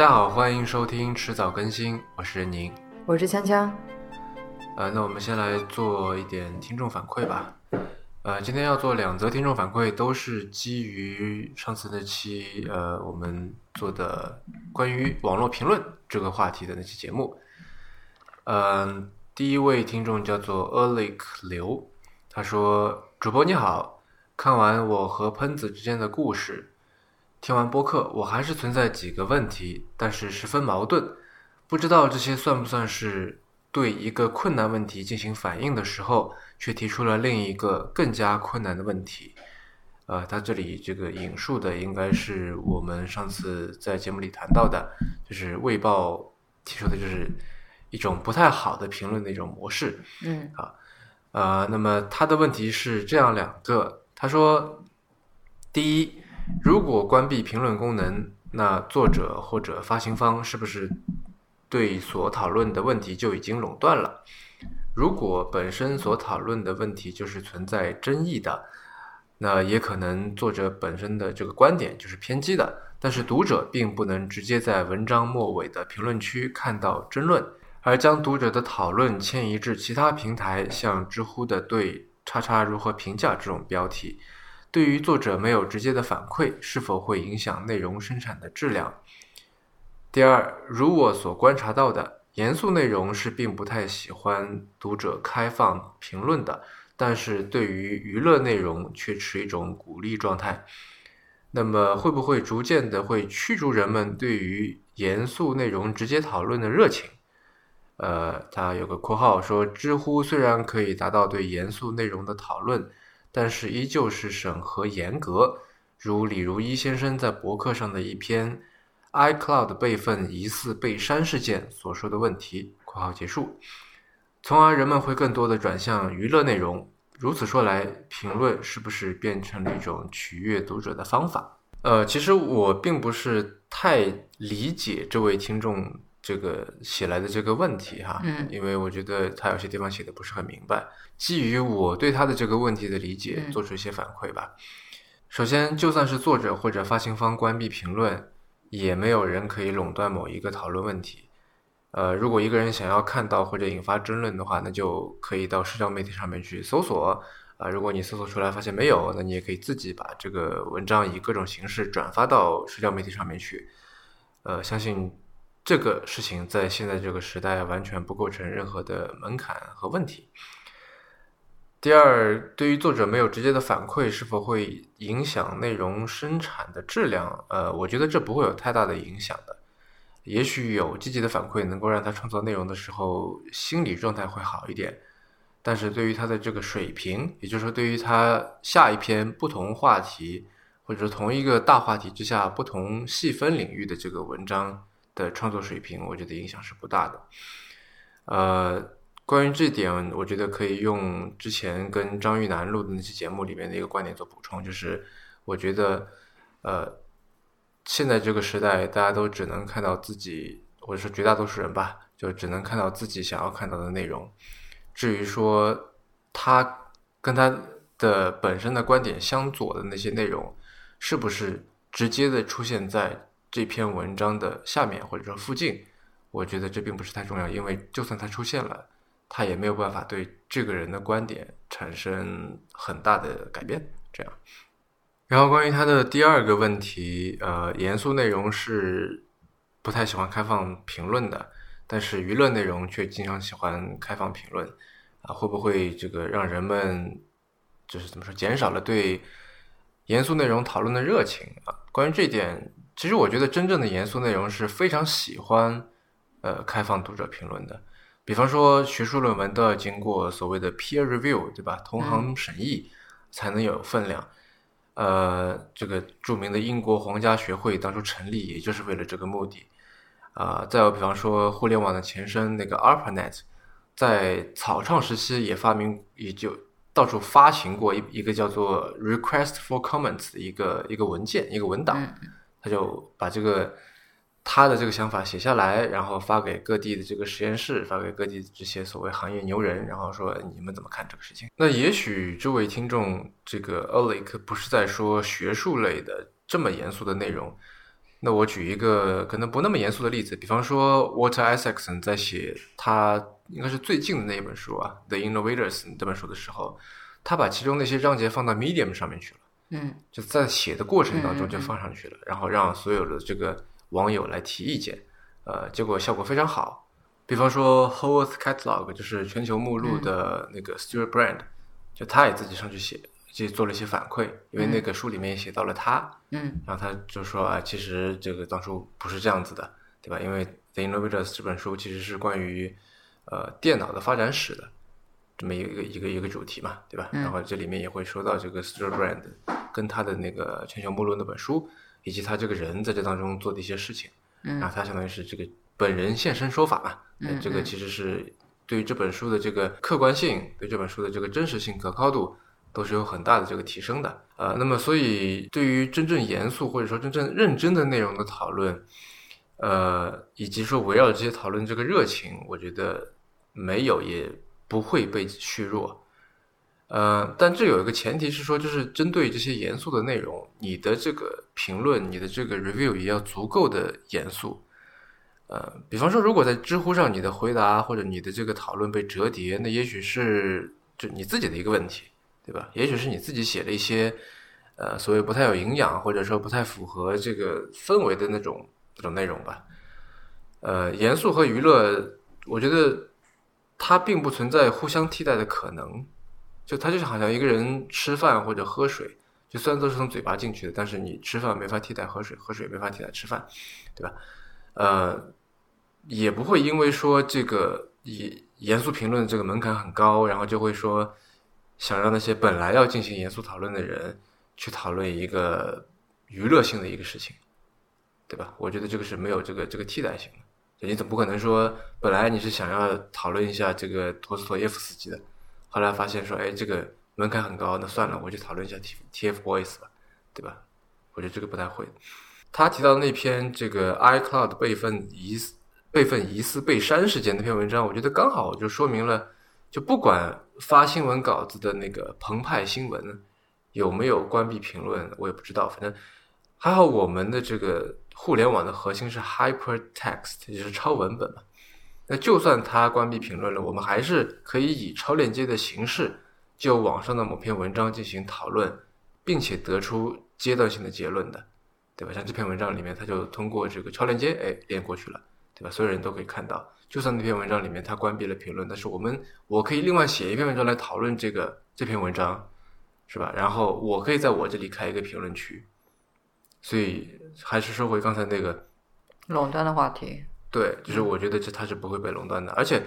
家好，欢迎收听迟早更新，我是任宁。我是锵锵。呃，那我们先来做一点听众反馈吧。呃，今天要做两则听众反馈，都是基于上次那期呃我们做的关于网络评论这个话题的那期节目。嗯、第一位听众叫做 e r l i c 刘，他说：“主播你好，看完我和喷子之间的故事，听完播客，我还是存在几个问题，但是十分矛盾，不知道这些算不算是对一个困难问题进行反应的时候，却提出了另一个更加困难的问题。呃，他这里这个引述的应该是我们上次在节目里谈到的，就是《卫报》提出的，就是一种不太好的评论的一种模式。嗯啊呃，那么他的问题是这样两个，他说，第一，如果关闭评论功能，那作者或者发行方是不是对所讨论的问题就已经垄断了？如果本身所讨论的问题就是存在争议的，那也可能作者本身的这个观点就是偏激的，但是读者并不能直接在文章末尾的评论区看到争论。而将读者的讨论迁移至其他平台，像知乎的“对叉叉如何评价”这种标题，对于作者没有直接的反馈，是否会影响内容生产的质量？第二，如我所观察到的，严肃内容是并不太喜欢读者开放评论的，但是对于娱乐内容却持一种鼓励状态。那么，会不会逐渐的会驱逐人们对于严肃内容直接讨论的热情？呃，他有个括号说，知乎虽然可以达到对严肃内容的讨论，但是依旧是审核严格，如李如一先生在博客上的一篇 iCloud 备份疑似被删事件所说的问题。括号结束，从而人们会更多的转向娱乐内容。如此说来，评论是不是变成了一种取悦读者的方法？呃，其实我并不是太理解这位听众这个写来的这个问题哈，嗯因为我觉得他有些地方写的不是很明白。基于我对他的这个问题的理解，嗯做出一些反馈吧。首先，就算是作者或者发行方关闭评论，也没有人可以垄断某一个讨论问题。呃，如果一个人想要看到或者引发争论的话，那就可以到社交媒体上面去搜索。啊、如果你搜索出来发现没有，那你也可以自己把这个文章以各种形式转发到社交媒体上面去。呃，相信这个事情在现在这个时代完全不构成任何的门槛和问题。第二，对于作者没有直接的反馈，是否会影响内容生产的质量？呃，我觉得这不会有太大的影响的。也许有积极的反馈，能够让他创作内容的时候心理状态会好一点。但是对于他的这个水平，也就是说，对于他下一篇不同话题或者是同一个大话题之下不同细分领域的这个文章的创作水平，我觉得影响是不大的。呃，关于这点，我觉得可以用之前跟张玉楠录的那期节目里面的一个观点做补充，就是我觉得，呃，现在这个时代，大家都只能看到自己，或者说绝大多数人吧，就只能看到自己想要看到的内容。至于说他跟他的本身的观点相左的那些内容，是不是直接的出现在这篇文章的下面或者说附近，我觉得这并不是太重要，因为就算它出现了，它也没有办法对这个人的观点产生很大的改变。这样，然后关于他的第二个问题，呃，严肃内容是不太喜欢开放评论的，但是娱乐内容却经常喜欢开放评论，啊，会不会这个让人们就是怎么说，减少了对严肃内容讨论的热情啊？关于这点，其实我觉得真正的严肃内容是非常喜欢呃开放读者评论的。比方说，学术论文都要经过所谓的 peer review，对吧？同行审议才能有分量。呃，这个著名的英国皇家学会当初成立，也就是为了这个目的。啊、再有比方说互联网的前身那个 ARPANET，在草创时期也发明，也就到处发行过一一个叫做 Request for Comments 的一个一个文件，一个文档。嗯他就把这个他的这个想法写下来，然后发给各地的这个实验室，发给各地这些所谓行业牛人，然后说你们怎么看这个事情？那也许这位听众这个 Olik 不是在说学术类的这么严肃的内容，那我举一个可能不那么严肃的例子，比方说 Walter Isaacson 在写他应该是最近的那一本书啊，《The Innovators》这本书的时候，他把其中那些章节放到 Medium 上面去了，嗯。就在写的过程当中就放上去了，然后让所有的这个网友来提意见，呃，结果效果非常好。比方说 Whole Earth Catalog 就是全球目录的那个 Stuart Brand，、就他也自己上去写，就做了一些反馈，因为那个书里面也写到了他，嗯。然后他就说啊，其实这个当初不是这样子的，对吧？因为《The Innovators》这本书其实是关于呃电脑的发展史的这么一个一个一个主题嘛，对吧？嗯然后这里面也会说到这个 Stuart Brand 跟他的那个全球目录那本书，以及他这个人在这当中做的一些事情，然嗯后他相当于是这个本人现身说法嘛，嗯这个其实是对于这本书的这个客观性，对这本书的这个真实性、可靠度。都是有很大的这个提升的，呃，那么所以对于真正严肃或者说真正认真的内容的讨论，呃，以及说围绕这些讨论这个热情，我觉得没有也不会被削弱，呃，但这有一个前提是说，就是针对这些严肃的内容，你的这个评论、你的这个 review 也要足够的严肃。呃，比方说，如果在知乎上你的回答或者你的这个讨论被折叠，那也许是就你自己的一个问题，对吧？也许是你自己写了一些呃所谓不太有营养，或者说不太符合这个氛围的那种那种内容吧。呃，严肃和娱乐，我觉得它并不存在互相替代的可能。就它就是好像一个人吃饭或者喝水，就虽然都是从嘴巴进去的，但是你吃饭没法替代喝水，喝水没法替代吃饭，对吧？呃，也不会因为说这个严严肃评论这个门槛很高，然后就会说想让那些本来要进行严肃讨论的人去讨论一个娱乐性的一个事情，对吧？我觉得这个是没有这个这个替代性的。就你总不可能说本来你是想要讨论一下这个陀思妥耶夫斯基的，后来发现说，哎，这个门槛很高，那算了，我就讨论一下 T T F Boys 吧，对吧？我觉得这个不太会。他提到那篇这个 iCloud 备份疑似备份疑似被删事件那篇文章，我觉得刚好就说明了，就不管发新闻稿子的那个澎湃新闻有没有关闭评论，我也不知道，反正还好我们的这个互联网的核心是 hypertext，也就是超文本嘛。那就算它关闭评论了，我们还是可以以超链接的形式就网上的某篇文章进行讨论，并且得出阶段性的结论的，对吧？像这篇文章里面，他就通过这个超链接，哎，连过去了，对吧？所有人都可以看到。就算那篇文章里面他关闭了评论，但是我们我可以另外写一篇文章来讨论这个这篇文章，是吧？然后我可以在我这里开一个评论区，所以还是说回刚才那个垄断的话题，对，就是我觉得这它是不会被垄断的，而且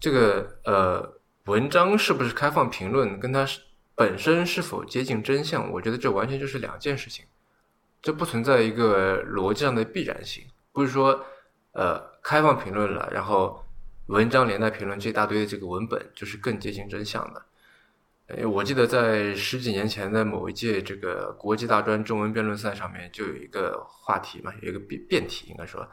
这个呃文章是不是开放评论，跟它是本身是否接近真相，我觉得这完全就是两件事情，这不存在一个逻辑上的必然性，不是说呃开放评论了，然后文章连带评论这一大堆的这个文本就是更接近真相的。呃，我记得在十几年前的某一届这个国际大专中文辩论赛上面，就有一个话题嘛，有一个辩辩题，应该说，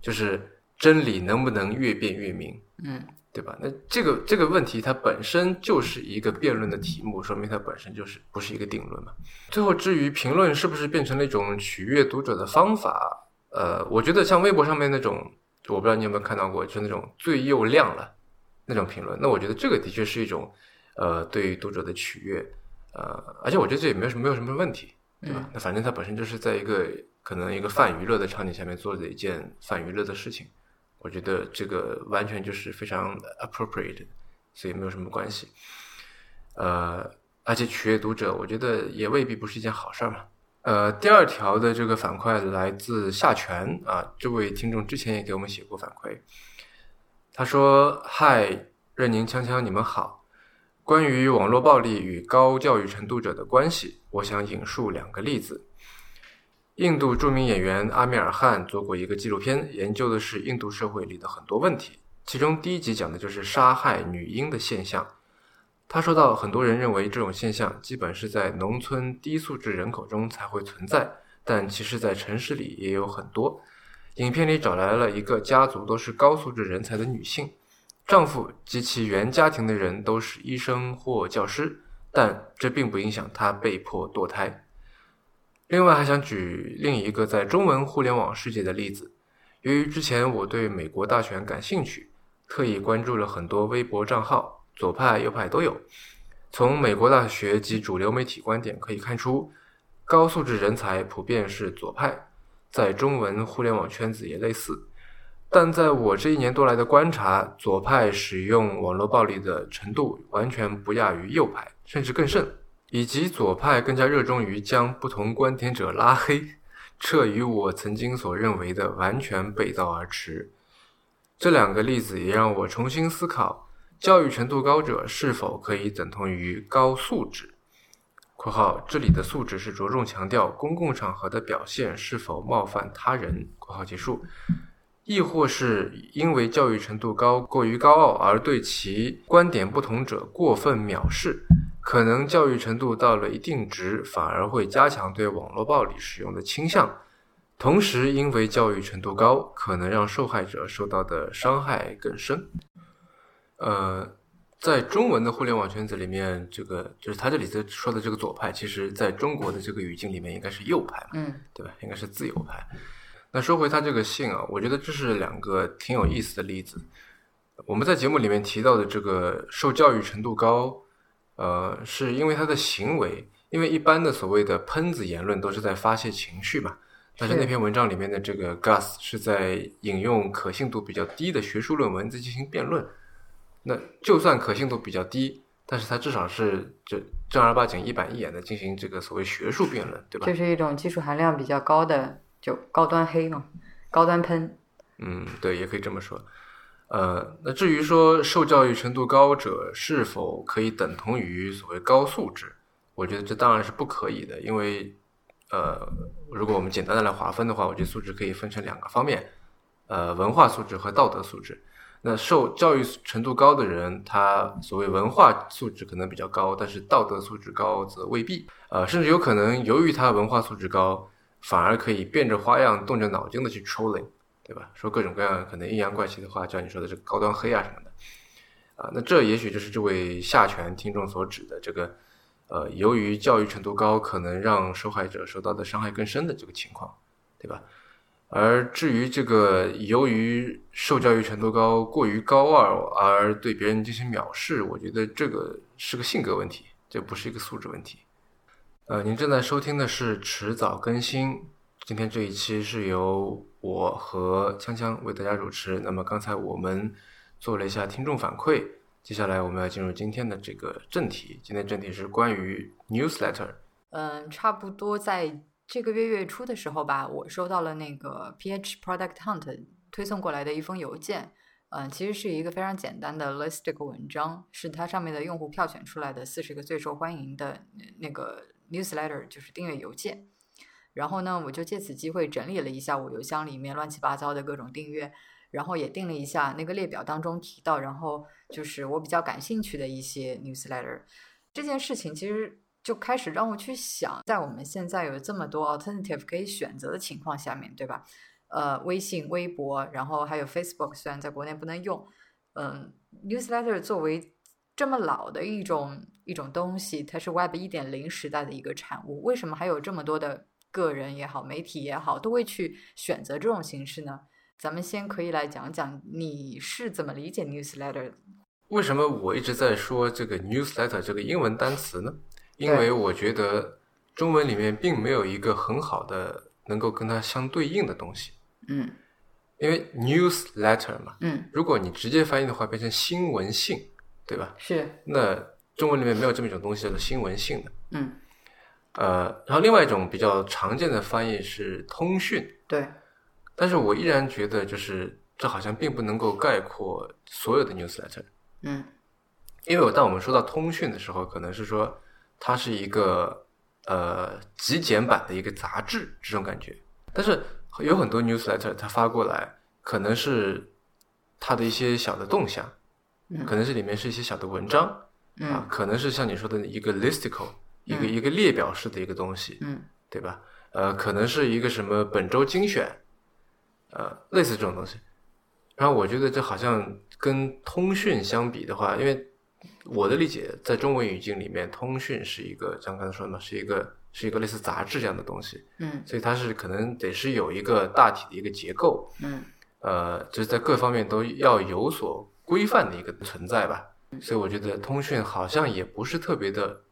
就是真理能不能越辩越明，嗯对吧？那这个这个问题它本身就是一个辩论的题目，说明它本身就是不是一个定论嘛。最后，至于评论是不是变成了一种取悦读者的方法，呃，我觉得像微博上面那种，我不知道你有没有看到过，就是那种最又亮了那种评论，那我觉得这个的确是一种。呃，对于读者的取悦，呃，而且我觉得这也没有什么没有什么问题，对吧？那反正他本身就是在一个可能一个泛娱乐的场景下面做的一件泛娱乐的事情，我觉得这个完全就是非常 appropriate，所以没有什么关系。呃，而且取悦读者，我觉得也未必不是一件好事儿嘛。呃，第二条的这个反馈来自夏泉啊，这位听众之前也给我们写过反馈，他说：“嗨，任宁、锵锵，你们好。”关于网络暴力与高教育程度者的关系，我想引述两个例子。印度著名演员阿米尔汗做过一个纪录片，研究的是印度社会里的很多问题，其中第一集讲的就是杀害女婴的现象。他说到，很多人认为这种现象基本是在农村低素质人口中才会存在，但其实在城市里也有很多。影片里找来了一个家族都是高素质人才的女性。丈夫及其原家庭的人都是医生或教师，但这并不影响她被迫堕胎。另外还想举另一个在中文互联网世界的例子。由于之前我对美国大选感兴趣，特意关注了很多微博账号，左派右派都有。从美国大学及主流媒体观点可以看出，高素质人才普遍是左派，在中文互联网圈子也类似。但在我这一年多来的观察，左派使用网络暴力的程度完全不亚于右派，甚至更甚，以及左派更加热衷于将不同观点者拉黑。这与我曾经所认为的完全背道而驰。这两个例子也让我重新思考：教育程度高者是否可以等同于高素质（括号这里的素质是着重强调公共场合的表现是否冒犯他人）（括号结束）。亦或是因为教育程度高、过于高傲而对其观点不同者过分藐视？可能教育程度到了一定值，反而会加强对网络暴力使用的倾向。同时，因为教育程度高，可能让受害者受到的伤害更深。呃，在中文的互联网圈子里面，这个就是他这里头说的这个左派，其实在中国的这个语境里面应该是右派嘛，嗯，对吧？应该是自由派。那说回他这个信啊，我觉得这是两个挺有意思的例子。我们在节目里面提到的这个受教育程度高。呃，是因为他的行为，因为一般的所谓的喷子言论都是在发泄情绪嘛。但是那篇文章里面的这个 Gus 是在引用可信度比较低的学术论文在进行辩论。那就算可信度比较低，但是他至少是这正儿八经一板一眼的进行这个所谓学术辩论，对吧？这是一种技术含量比较高的，就高端黑嘛，高端喷。嗯，对，也可以这么说。呃，那至于说受教育程度高者是否可以等同于所谓高素质，我觉得这当然是不可以的，因为呃，如果我们简单的来划分的话，我觉得素质可以分成两个方面，呃，文化素质和道德素质。那受教育程度高的人，他所谓文化素质可能比较高，但是道德素质高则未必，呃，甚至有可能由于他文化素质高，反而可以变着花样、动着脑筋的去 trolling。对吧？说各种各样可能阴阳怪气的话，像你说的这个高端黑啊什么的，啊，那这也许就是这位下权听众所指的这个，呃，由于教育程度高，可能让受害者受到的伤害更深的这个情况，对吧？而至于这个由于受教育程度高、过于高傲而对别人进行藐视，我觉得这个是个性格问题，这不是一个素质问题。呃，您正在收听的是迟早更新。今天这一期是由我和锵锵为大家主持。那么刚才我们做了一下听众反馈，接下来我们要进入今天的这个正题。今天正题是关于 newsletter。嗯，差不多在这个月月初的时候吧，我收到了那个 PH Product Hunt 推送过来的一封邮件。嗯，其实是一个非常简单的 listicle 文章，是它上面的用户票选出来的四十个最受欢迎的那个 newsletter，就是订阅邮件。然后呢，我就借此机会整理了一下我邮箱里面乱七八糟的各种订阅，然后也定了一下那个列表当中提到，然后就是我比较感兴趣的一些 newsletter。这件事情其实就开始让我去想，在我们现在有这么多 alternative 可以选择的情况下面，对吧？呃，微信、微博，然后还有 Facebook，虽然在国内不能用，嗯，newsletter 作为这么老的一种一种东西，它是 Web 一点零时代的一个产物，为什么还有这么多的？个人也好，媒体也好，都会去选择这种形式呢。咱们先可以来讲讲你是怎么理解 newsletter。为什么我一直在说这个 newsletter 这个英文单词呢？因为我觉得中文里面并没有一个很好的能够跟它相对应的东西。嗯。因为 newsletter 嘛，嗯，如果你直接翻译的话，变成新闻信，对吧？是。那中文里面没有这么一种东西叫做新闻性的。嗯。呃，然后另外一种比较常见的翻译是通讯，对，但是我依然觉得就是这好像并不能够概括所有的 newsletter，嗯，因为我当我们说到通讯的时候，可能是说它是一个呃极简版的一个杂志这种感觉，但是有很多 newsletter 它发过来，可能是它的一些小的动向，可能是里面是一些小的文章，啊，可能是像你说的一个 listicle。一个一个列表式的一个东西，嗯，对吧？呃，可能是一个什么本周精选，呃，类似这种东西。然后我觉得这好像跟通讯相比的话，因为我的理解，在中文语境里面，通讯是一个像刚才说的嘛，是一个是一个类似杂志这样的东西，嗯。所以它是可能得是有一个大体的一个结构，嗯。呃，就是在各方面都要有所规范的一个存在吧。所以我觉得通讯好像也不是特别的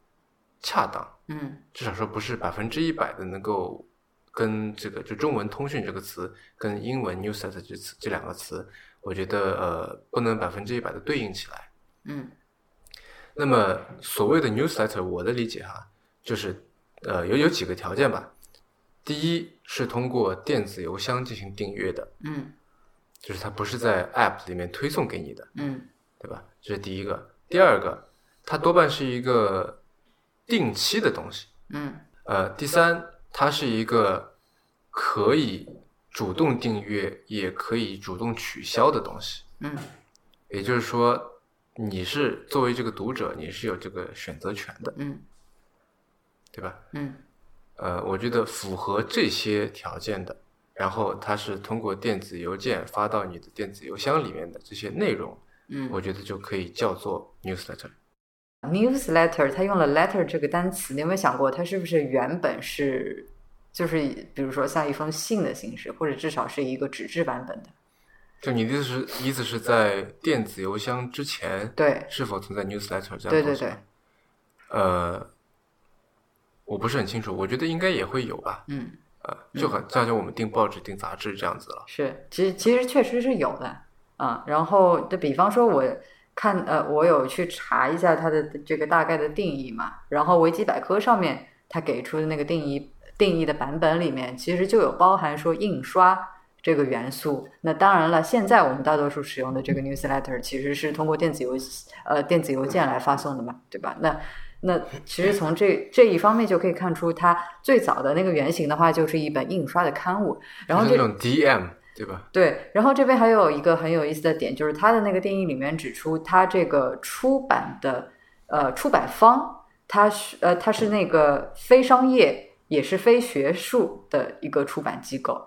恰当，嗯至少说不是百分之一百的能够跟这个就中文通讯这个词跟英文 newsletter 这词这两个词，我觉得呃不能百分之一百的对应起来。嗯那么所谓的 newsletter，我的理解哈，就是呃有有几个条件吧。第一是通过电子邮箱进行订阅的，嗯就是它不是在 app 里面推送给你的，嗯对吧？这是第一个。第二个，它多半是一个定期的东西。嗯呃，第三，它是一个可以主动订阅，也可以主动取消的东西。嗯也就是说，你是作为这个读者，你是有这个选择权的，嗯对吧？嗯呃，我觉得符合这些条件的，然后它是通过电子邮件发到你的电子邮箱里面的这些内容，嗯我觉得就可以叫做 newsletter。newsletter，它用了 letter 这个单词，你有没有想过它是不是原本是就是比如说像一封信的形式，或者至少是一个纸质版本的？就你的意思是，意思是在电子邮箱之前，对是否存在 newsletter 这样对对对的东西？，呃，我不是很清楚，我觉得应该也会有吧。嗯呃，就很就像我们订报纸、订杂志这样子了。是，其实其实确实是有的啊。然后就比方说，我看呃，我有去查一下它的这个大概的定义嘛，然后维基百科上面它给出的那个定义定义的版本里面，其实就有包含说印刷。这个元素，那当然了，现在我们大多数使用的这个 newsletter 其实是通过电子邮呃电子邮件来发送的嘛，对吧？那那其实从这这一方面就可以看出，它最早的那个原型的话，就是一本印刷的刊物，然后这种 DM 对吧？对，然后这边还有一个很有意思的点，就是它的那个定义里面指出，它这个出版的呃出版方，它是呃它是那个非商业也是非学术的一个出版机构，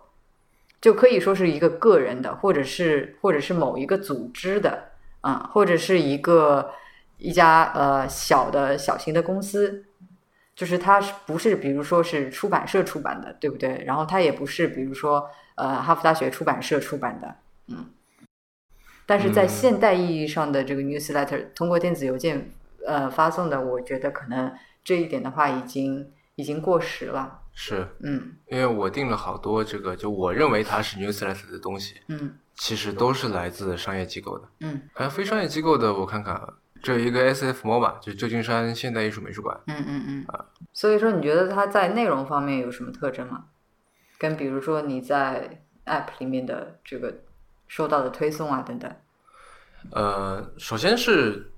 就可以说是一个个人的，或者是或者是某一个组织的啊、或者是一个一家呃小的小型的公司，就是它是不是比如说是出版社出版的，对不对？然后它也不是比如说呃哈佛大学出版社出版的，嗯。但是在嗯现代意义上的这个 newsletter 通过电子邮件呃发送的，我觉得可能这一点的话已经已经过时了，是嗯因为我订了好多这个，就我认为它是 newsletter 的东西，嗯其实都是来自商业机构的。嗯好像非商业机构的，我看看啊，这有一个 SF MoMA，就是旧金山现代艺术美术馆。嗯嗯嗯。啊所以说，你觉得它在内容方面有什么特征吗？跟比如说你在 App 里面的这个收到的推送啊等等。呃，首先是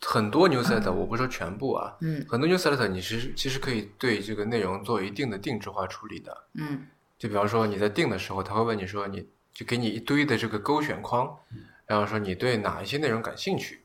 很多 newsletter，我不说全部啊，嗯很多 newsletter 你其实其实可以对这个内容做一定的定制化处理的。嗯就比方说你在定的时候，他会问你说，你就给你一堆的这个勾选框，然后说你对哪一些内容感兴趣，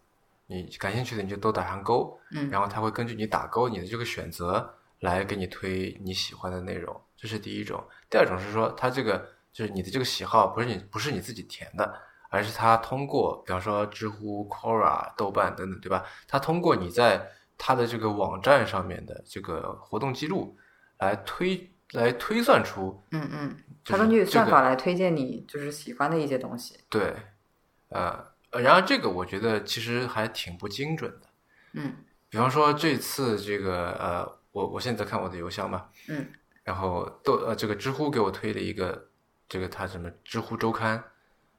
你感兴趣的你就都打上勾，嗯然后他会根据你打勾你的这个选择来给你推你喜欢的内容，这是第一种。第二种是说，他这个就是你的这个喜好不是你不是你自己填的，而是他通过比方说知乎、Quora、豆瓣等等，对吧？他通过你在他的这个网站上面的这个活动记录来推来推算出嗯嗯，就是它根据这个算法来推荐你就是喜欢的一些东西。对，呃，呃然而这个我觉得其实还挺不精准的。嗯比方说这次这个呃，我我现在在看我的邮箱嘛，嗯然后豆呃这个知乎给我推了一个这个它什么知乎周刊，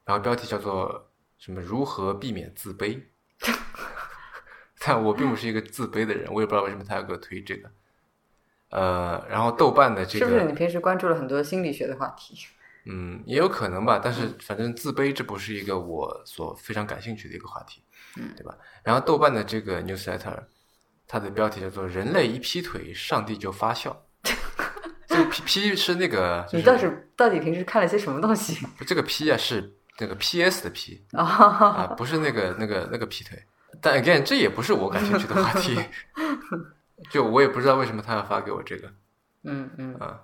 然后标题叫做什么如何避免自卑，但我并不是一个自卑的人，我也不知道为什么他要给我推这个。呃，然后豆瓣的这个是不是你平时关注了很多心理学的话题？嗯，也有可能吧，但是反正自卑这不是一个我所非常感兴趣的一个话题，嗯，对吧？然后豆瓣的这个 newsletter，它的标题叫做“人类一劈腿，上帝就发笑 ”。这个 P P 是那个，就是、你倒是到底平时看了些什么东西 这个 P 啊是那个 P S 的 P 啊？啊，不是那个那个那个劈腿。但 again，这也不是我感兴趣的话题，就我也不知道为什么他要发给我这个嗯嗯。啊。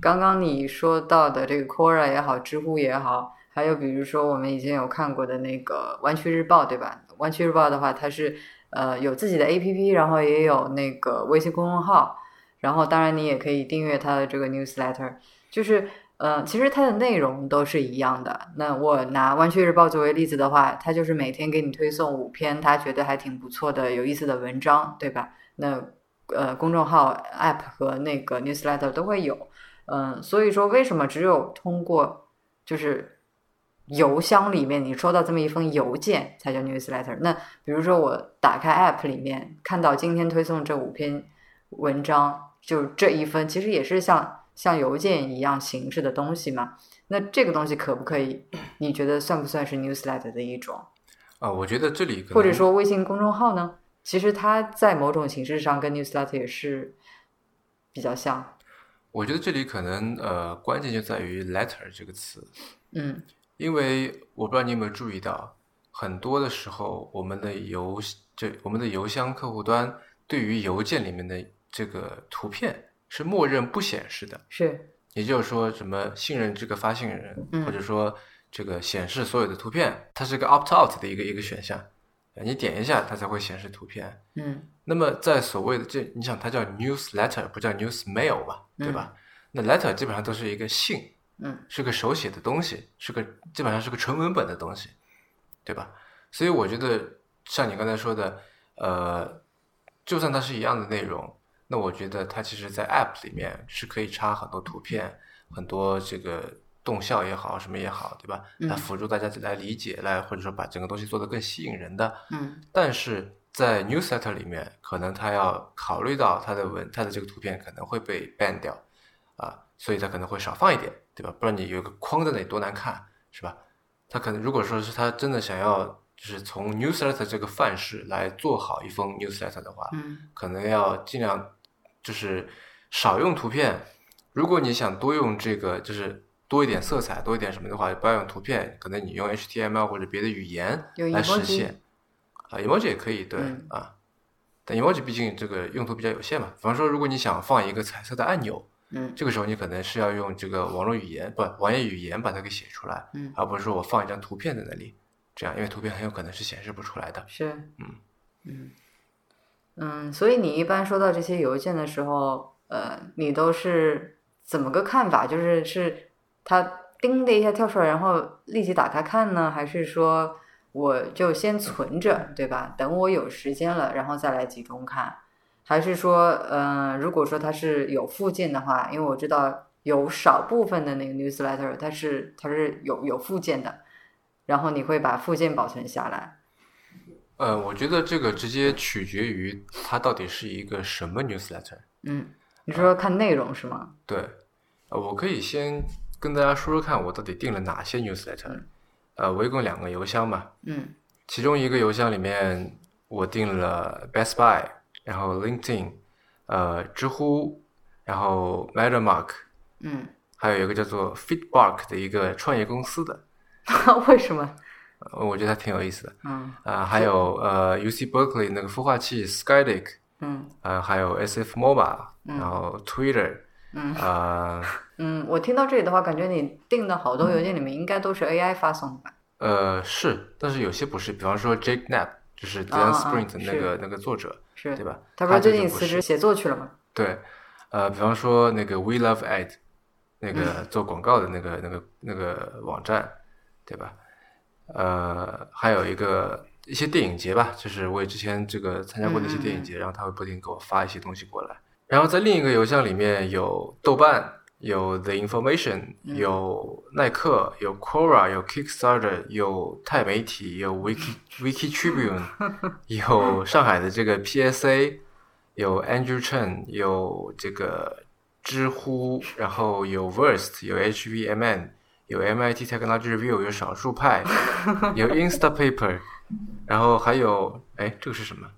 刚刚你说到的这个 Quora 也好，知乎也好，还有比如说我们以前有看过的那个《湾区日报》，对吧？湾区日报的话，它是呃有自己的 APP，然后也有那个微信公众号，然后当然你也可以订阅它的这个 newsletter，就是呃其实它的内容都是一样的。那我拿湾区日报作为例子的话，它就是每天给你推送五篇他觉得还挺不错的、有意思的文章，对吧？那呃公众号、App 和那个 newsletter 都会有。嗯，所以说为什么只有通过就是邮箱里面你收到这么一封邮件才叫 newsletter？那比如说我打开 app 里面看到今天推送这五篇文章，就这一份其实也是像像邮件一样形式的东西嘛？那这个东西可不可以？你觉得算不算是 newsletter 的一种？啊，我觉得这里或者说微信公众号呢？其实它在某种形式上跟 newsletter 也是比较像。我觉得这里可能呃关键就在于 letter 这个词，嗯。因为我不知道你有没有注意到，很多的时候我们的邮这我们的邮箱客户端对于邮件里面的这个图片是默认不显示的，是。也就是说什么信任这个发信人，嗯。或者说这个显示所有的图片，它是个 opt out 的一个一个选项，呃你点一下它才会显示图片。嗯那么在所谓的这，你想它叫 newsletter，不叫 news mail 吧，对吧？那 letter 基本上都是一个信，嗯是个手写的东西，是个基本上是个纯文本的东西，对吧？所以我觉得像你刚才说的，呃，就算它是一样的内容，那我觉得它其实在 app 里面是可以插很多图片，很多这个动效也好，什么也好，对吧？嗯来辅助大家来理解，来或者说把整个东西做得更吸引人的。嗯但是在 newsletter 里面，可能他要考虑到他的文，他的这个图片可能会被 ban 掉啊，所以他可能会少放一点，对吧？不然你有个框在那里多难看，是吧？他可能如果说是他真的想要，就是从 newsletter 这个范式来做好一封 newsletter 的话，嗯可能要尽量就是少用图片。如果你想多用这个，就是多一点色彩，多一点什么的话，不要用图片，可能你用 HTML 或者别的语言来实现。啊，emoji 也可以，对、嗯啊，但 emoji 毕竟这个用途比较有限嘛。比方说，如果你想放一个彩色的按钮，嗯这个时候你可能是要用这个网络语言，不，网页语言把它给写出来，嗯而不是说我放一张图片在那里，这样，因为图片很有可能是显示不出来的。是嗯嗯嗯，所以你一般收到这些邮件的时候，呃，你都是怎么个看法？就是是它叮的一下跳出来，然后立即打开看呢，还是说我就先存着，对吧？等我有时间了，然后再来集中看？还是说，嗯、如果说它是有附件的话，因为我知道有少部分的那个 newsletter 它是它是有有附件的，然后你会把附件保存下来。呃，我觉得这个直接取决于它到底是一个什么 newsletter。嗯，你说看内容是吗？对，呃，我可以先跟大家说说看，我到底订了哪些 newsletter。呃，我一共两个邮箱嘛，嗯。其中一个邮箱里面我订了 Best Buy，然后 LinkedIn，呃，知乎，然后 MetaMark，嗯，还有一个叫做 Feedbark 的一个创业公司的，为什么？呃我觉得还挺有意思的。嗯。啊、还有呃 UC Berkeley 那个孵化器 Skydic，嗯。呃，还有 SF MOBA，嗯。然后 Twitter，嗯。呃嗯，我听到这里的话，感觉你订的好多邮件里面应该都是 AI 发送的吧？呃是，但是有些不是，比方说 Jake Knapp，就是啊 Sprint 那个、是那个作者，是对吧？他不是最近辞职写作去了吗？对，呃，比方说那个 We Love Ad，那个嗯做广告的那个、那个那个网站，对吧？呃，还有一个一些电影节吧，就是我也之前这个参加过的一些电影节，然后他会不停给我发一些东西过来。然后在另一个邮箱里面有豆瓣，有 The Information，嗯有耐克，有 Quora，有 Kickstarter，有钛媒体，有 Wiki Wiki Tribune，有上海的这个 PSA，有 Andrew Chen，有这个知乎，然后有 Verst，有 HVMN，有 MIT Technology Review，有少数派，有 Instapaper，然后还有哎，这个是什么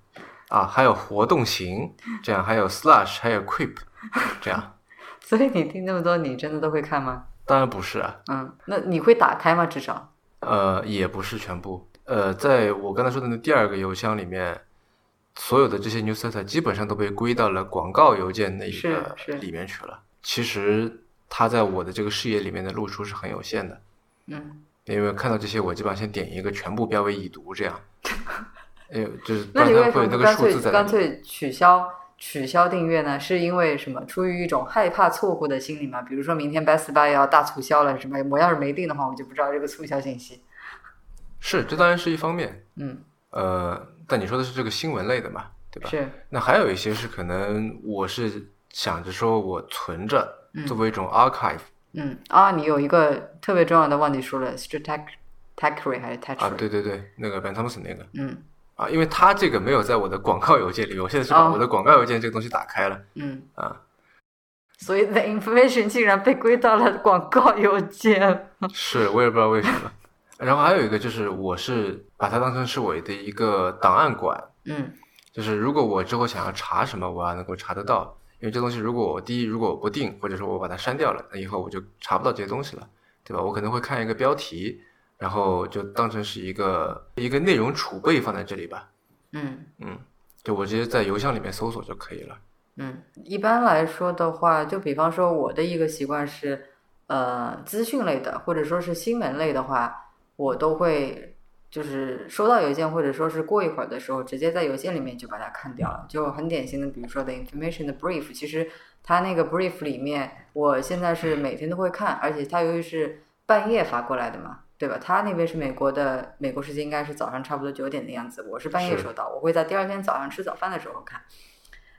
啊？还有活动型，这样还有 Slash，还有 Quip，这样。所以你听那么多，你真的都会看吗？当然不是啊，嗯，那你会打开吗？至少？呃，也不是全部。呃，在我刚才说的那第二个邮箱里面，所有的这些 newsletter 基本上都被归到了广告邮件那一个里面去了。其实它在我的这个视野里面的露出是很有限的，嗯因为看到这些，我基本上先点一个全部标为已读，这样 哎呦，就是不那你为然它会有那个什么不干脆数字在。干脆取消取消订阅呢？是因为什么？出于一种害怕错过的心理吗？比如说明天 Best Buy 要大促销了，什么？我要是没订的话，我就不知道这个促销信息。是，这当然是一方面。嗯，呃，但你说的是这个新闻类的嘛，对吧？是，那还有一些是可能我是想着说我存着，嗯作为一种 archive 嗯啊，你有一个特别重要的忘记说了 s t r a t e t a c r y 还是 t a c 啊对对对，那个 Ben Thompson 那个嗯啊，因为他这个没有在我的广告邮件里，我现在是把哦我的广告邮件这个东西打开了嗯，啊，所以 the information 竟然被归到了广告邮件。是我也不知道为什么。然后还有一个就是，我是把它当成是我的一个档案馆，嗯就是如果我之后想要查什么，我要能够查得到。因为这东西，如果我第一如果我不定，或者说我把它删掉了，那以后我就查不到这些东西了，对吧？我可能会看一个标题，然后就当成是一个一个内容储备放在这里吧。嗯嗯，就我直接在邮箱里面搜索就可以了。嗯，一般来说的话，就比方说我的一个习惯是，呃，资讯类的或者说是新闻类的话，我都会就是收到邮件或者说是过一会儿的时候，直接在邮件里面就把它看掉了。就很典型的，比如说的 information 的 brief，其实它那个 brief 里面，我现在是每天都会看，而且它由于是半夜发过来的嘛。对吧？他那边是美国的，美国时间应该是早上差不多九点的样子，我是半夜收到，我会在第二天早上吃早饭的时候看。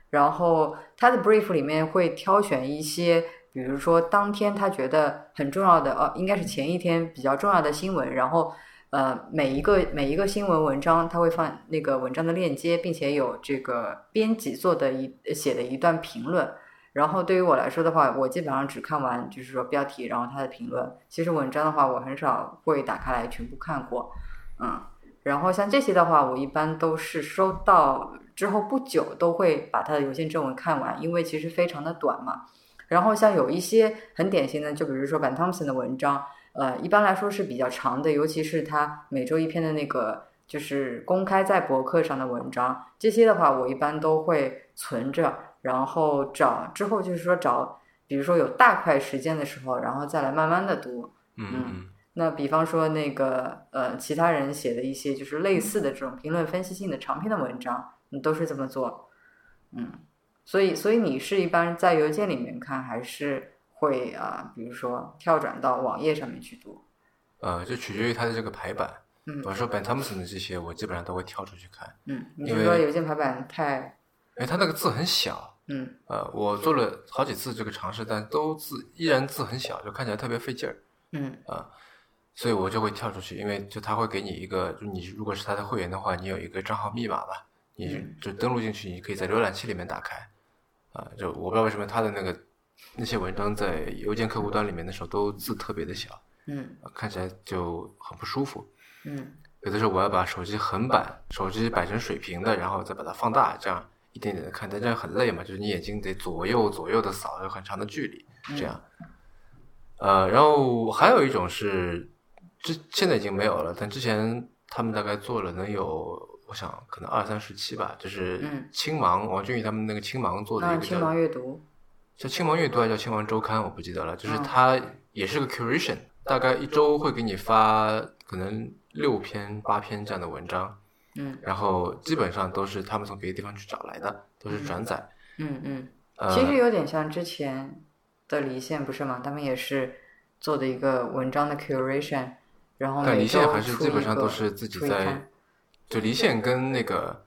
然后他的 brief 里面会挑选一些，比如说当天他觉得很重要的，呃，应该是前一天比较重要的新闻，然后呃每一个每一个新闻文章他会放那个文章的链接，并且有这个编辑做的一写的一段评论。然后对于我来说的话，我基本上只看完就是说标题，然后他的评论。其实文章的话，我很少会打开来全部看过，嗯。然后像这些的话，我一般都是收到之后不久都会把他的邮件正文看完，因为其实非常的短嘛。然后像有一些很典型的，就比如说板 Thompson 的文章，呃，一般来说是比较长的，尤其是他每周一篇的那个就是公开在博客上的文章，这些的话我一般都会存着，然后找之后就是说找，比如说有大块时间的时候，然后再来慢慢的读。嗯嗯那比方说那个呃，其他人写的一些就是类似的这种评论分析性的长篇的文章，你都是这么做，嗯，所以所以你是一般在邮件里面看，还是会啊、比如说跳转到网页上面去读？呃，就取决于它的这个排版。嗯比如说 Ben Thompson 的这些，我基本上都会跳出去看，嗯，你因为是说邮件排版太因为它那个字很小。嗯呃，我做了好几次这个尝试，但都字依然字很小，就看起来特别费劲儿。嗯所以我就会跳出去，因为就他会给你一个，就你如果是他的会员的话，你有一个账号密码吧，你嗯就就登录进去，你可以在浏览器里面打开，啊，就我不知道为什么他的那个那些文章在邮件客户端里面的时候都字特别的小，嗯啊看起来就很不舒服。嗯有的时候我要把手机横版，手机摆成水平的，然后再把它放大，这样一点点的看，但这样很累嘛，就是你眼睛得左右左右的扫，有很长的距离，这样。呃，然后还有一种是，之现在已经没有了，但之前他们大概做了能有，我想可能二三十期吧，就是嗯青芒王俊宇他们那个青芒做的一个叫青芒阅读，叫青芒阅读还是叫青芒周刊，我不记得了。就是嗯它也是个 curation，大概一周会给你发可能六篇八篇这样的文章，嗯然后基本上都是他们从别的地方去找来的，都是转载。嗯嗯，呃，其实有点像之前的离线不是吗？他们也是做的一个文章的 curation，然后但离线还是基本上都是自己在就离线跟那个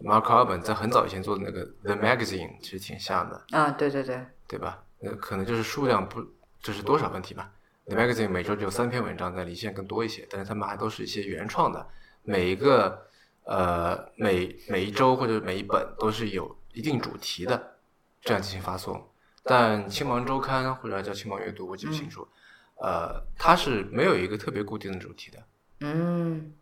Mark Cuban 在很早以前做的那个 The Magazine 其实挺像的，啊，对对对，对吧？那，可能就是数量不，就是多少问题吧。The Magazine 每周只有三篇文章，在离线更多一些，但是他们还都是一些原创的，每一个呃每每一周或者每一本都是有一定主题的，这样进行发送。但青芒周刊或者叫青芒阅读，我记不清楚，呃，它是没有一个特别固定的主题的。嗯，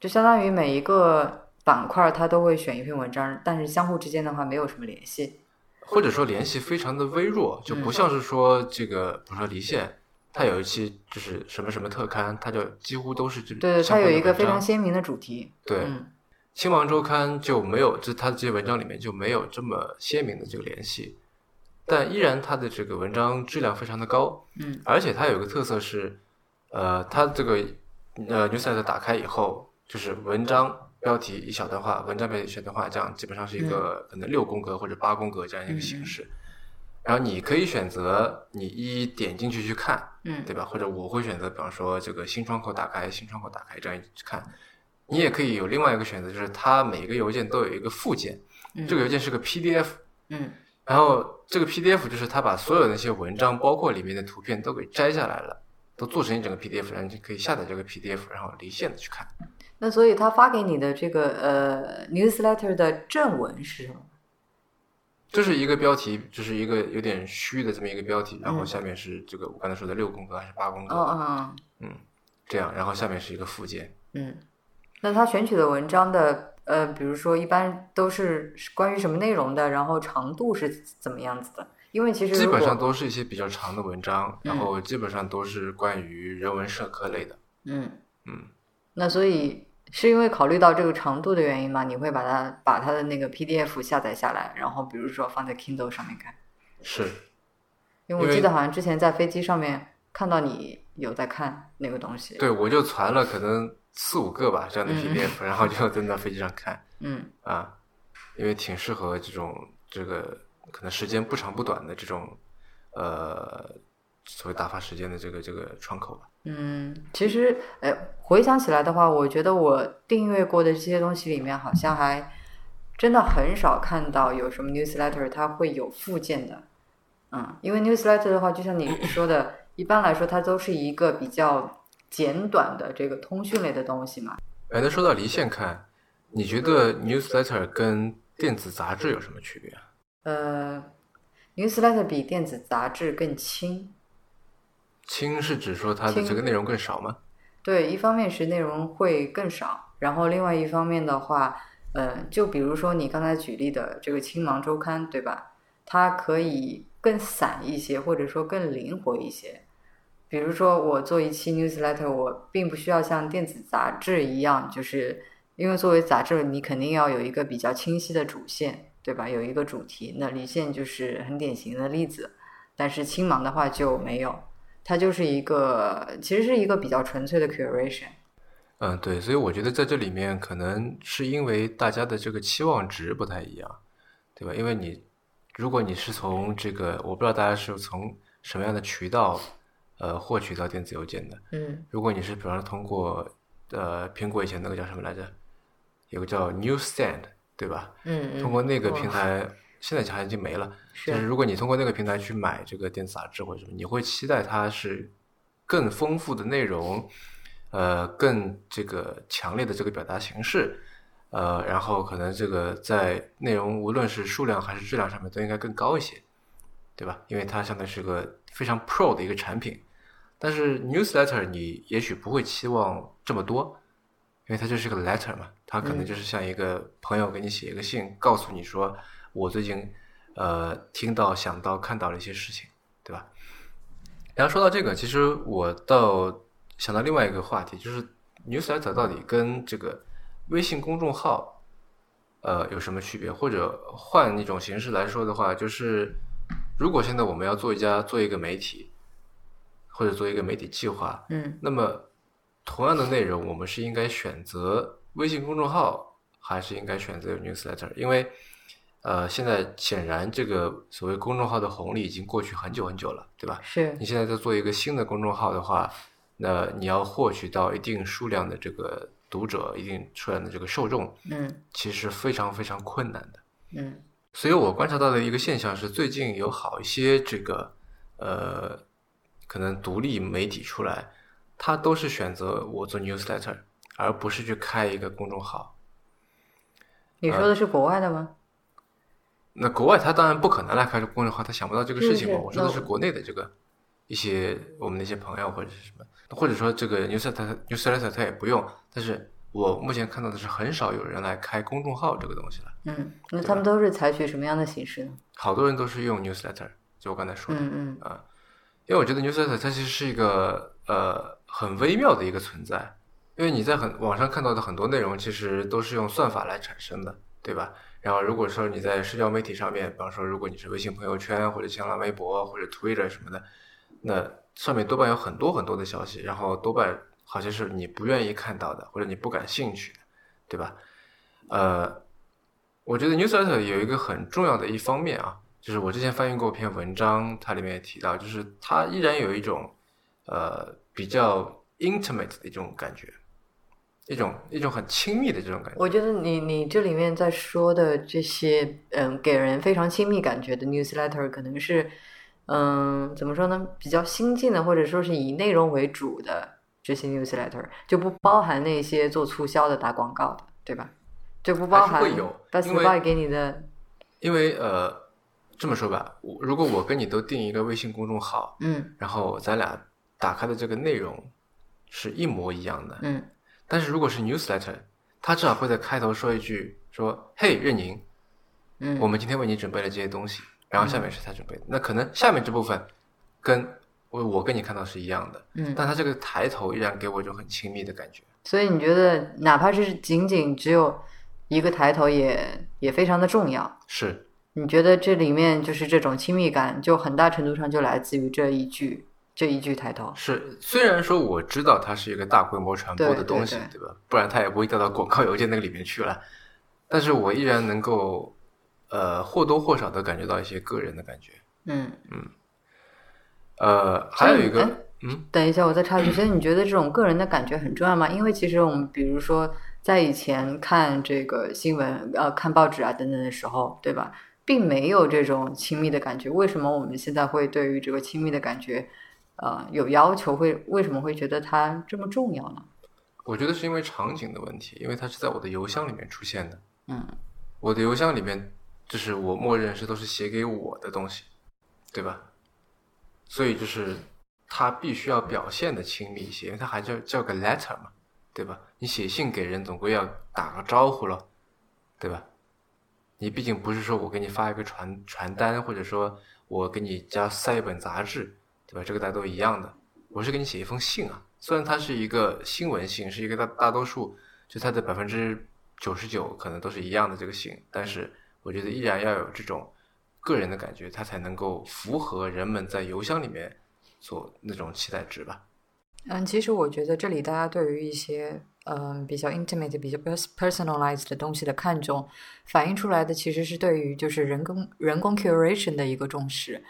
就相当于每一个板块它都会选一篇文章，但是相互之间的话没有什么联系。或者说联系非常的微弱，就不像是说这个，比如说离线，它有一期就是什么什么特刊，它就几乎都是这对对，它有一个非常鲜明的主题。对。嗯青芒周刊就没有，这他的这些文章里面就没有这么鲜明的这个联系，但依然他的这个文章质量非常的高，嗯而且它有个特色是，呃，它这个呃 newsletter 打开以后，就是文章标题一小段话，文章标题一小段话，这样基本上是一个可能六宫格或者八宫格这样一个形式。然后你可以选择你一一点进去去看，嗯对吧？或者我会选择，比方说这个新窗口打开，新窗口打开这样去看。你也可以有另外一个选择，就是它每个邮件都有一个附件，嗯这个邮件是个 PDF，嗯然后这个 PDF 就是它把所有那些文章，包括里面的图片都给摘下来了，都做成一整个 PDF，然后你就可以下载这个 PDF，然后离线的去看。那所以他发给你的这个呃 newsletter 的正文是什么？就是一个标题，就是一个有点虚的这么一个标题，然后下面是这个我刚才说的六宫格还是八宫格，哦哦嗯，这样，然后下面是一个附件。嗯，那他选取的文章的呃，比如说一般都是关于什么内容的，然后长度是怎么样子的？因为其实基本上都是一些比较长的文章，然嗯后基本上都是关于人文社科类的。嗯嗯，那所以是因为考虑到这个长度的原因吗？你会把它把它的那个 PDF 下载下来，然后比如说放在 Kindle 上面看？是，因为我记得好像之前在飞机上面看到你有在看那个东西。对，我就传了可能四五个吧这样的嗯 PDF，、然后就在那飞机上看嗯啊，因为挺适合这种这个可能时间不长不短的这种呃所谓打发时间的这个这个窗口吧。嗯，其实哎，回想起来的话，我觉得我订阅过的这些东西里面，好像还真的很少看到有什么 newsletter 它会有附件的。嗯，因为 newsletter 的话，就像你说的，一般来说它都是一个比较简短的这个通讯类的东西嘛。哎，那说到离线看，你觉得 newsletter 跟电子杂志有什么区别啊？呃，newsletter 比电子杂志更轻。轻是指说它的这个内容更少吗？对，一方面是内容会更少，然后另外一方面的话，呃，就比如说你刚才举例的这个《青芒周刊》，对吧？它可以更散一些，或者说更灵活一些。比如说我做一期 newsletter，我并不需要像电子杂志一样，就是因为作为杂志，你肯定要有一个比较清晰的主线，对吧？有一个主题，那离线就是很典型的例子。但是青芒的话就没有，它就是一个，其实是一个比较纯粹的 curation。嗯，对，所以我觉得在这里面可能是因为大家的这个期望值不太一样，对吧？因为你如果你是从这个，我不知道大家是从什么样的渠道呃获取到电子邮件的。嗯如果你是比方说通过呃苹果以前那个叫什么来着，有个叫 Newsstand，对吧？嗯嗯，通过那个平台，现在好像已经没了。就是是如果你通过那个平台去买这个电子杂志或者什么，你会期待它是更丰富的内容，呃，更这个强烈的这个表达形式，呃，然后可能这个在内容无论是数量还是质量上面都应该更高一些，对吧？因为它相当于是个非常 pro 的一个产品。但是 newsletter 你也许不会期望这么多，因为它就是个 letter 嘛，它可能嗯就是像一个朋友给你写一个信，告诉你说我最近呃听到、想到、看到了一些事情，对吧？然后说到这个，其实我倒想到另外一个话题，就是 newsletter 到底跟这个微信公众号呃有什么区别？或者换一种形式来说的话，就是如果现在我们要做一家做一个媒体，或者做一个媒体计划，嗯那么同样的内容，我们是应该选择微信公众号，还是应该选择 newsletter？因为呃，现在显然这个所谓公众号的红利已经过去很久很久了，对吧？是你现在在做一个新的公众号的话，那你要获取到一定数量的这个读者，一定数量的这个受众，嗯其实非常非常困难的。嗯所以我观察到的一个现象是，最近有好一些这个呃，可能独立媒体出来，他都是选择我做 newsletter，而不是去开一个公众号。你说的是国外的吗？那国外他当然不可能来开公众号，他想不到这个事情嘛。是是我说的是国内的这个一些我们的一些朋友或者是什么，或者说这个 newsletter newsletter 他也不用，但是我目前看到的是很少有人来开公众号这个东西了，嗯，那他们都是采取什么样的形式呢？好多人都是用 newsletter，就我刚才说的。嗯嗯啊，因为我觉得 newsletter 它其实是一个呃很微妙的一个存在，因为你在很网上看到的很多内容，其实都是用算法来产生的，对吧？然后如果说你在社交媒体上面，比方说如果你是微信朋友圈或者新浪微博或者 Twitter 什么的，那上面多半有很多很多的消息，然后多半好像是你不愿意看到的或者你不感兴趣的，对吧？呃，我觉得 newsletter 有一个很重要的一方面啊，就是我之前翻译过一篇文章，它里面也提到，就是它依然有一种呃比较 intimate 的一种感觉，一种一种很亲密的这种感觉。我觉得你你这里面在说的这些，嗯，给人非常亲密感觉的 newsletter，可能是，嗯，怎么说呢？比较新进的，或者说是以内容为主的这些 newsletter，就不包含那些做促销的、打广告的，对吧？就不包含会有 Best 因为 Buy 给你的，因为呃，这么说吧，我如果我跟你都定一个微信公众号，嗯然后咱俩打开的这个内容是一模一样的，嗯但是如果是 newsletter，他至少会在开头说一句说：“嘿，任宁，嗯，我们今天为你准备了这些东西。”然后下面是他准备的，那可能下面这部分跟我我跟你看到是一样的，嗯但他这个抬头依然给我一种很亲密的感觉。所以你觉得，哪怕是仅仅只有一个抬头也，也非常的重要。是，你觉得这里面就是这种亲密感，就很大程度上就来自于这一句这一句抬头。是，虽然说我知道它是一个大规模传播的东西，对吧？不然它也不会掉到广告邮件那个里面去了。但是我依然能够，呃，或多或少的感觉到一些个人的感觉。嗯嗯，呃，还有一个嗯，等一下，我再插一句，所以你觉得这种个人的感觉很重要吗？因为其实我们比如说在以前看这个新闻、呃看报纸啊等等的时候，对吧，并没有这种亲密的感觉。为什么我们现在会对于这个亲密的感觉，呃有要求？会为什么会觉得它这么重要呢？我觉得是因为场景的问题，因为它是在我的邮箱里面出现的。嗯我的邮箱里面，就是我默认是都是写给我的东西，对吧？所以就是它必须要表现的亲密一些，因为它还叫叫个 letter 嘛，对吧？你写信给人，总归要打个招呼了，对吧？你毕竟不是说我给你发一个传传单，或者说我给你加塞一本杂志，对吧？这个大家都一样的。我是给你写一封信啊，虽然它是一个新闻信，是一个大大多数就它的百分之九十九可能都是一样的这个信，但是我觉得依然要有这种个人的感觉，它才能够符合人们在邮箱里面所那种期待值吧。嗯，其实我觉得这里大家对于一些嗯比较 intimate、比较 personalized 的东西的看重，反映出来的其实是对于就是人工人工 curation 的一个重视。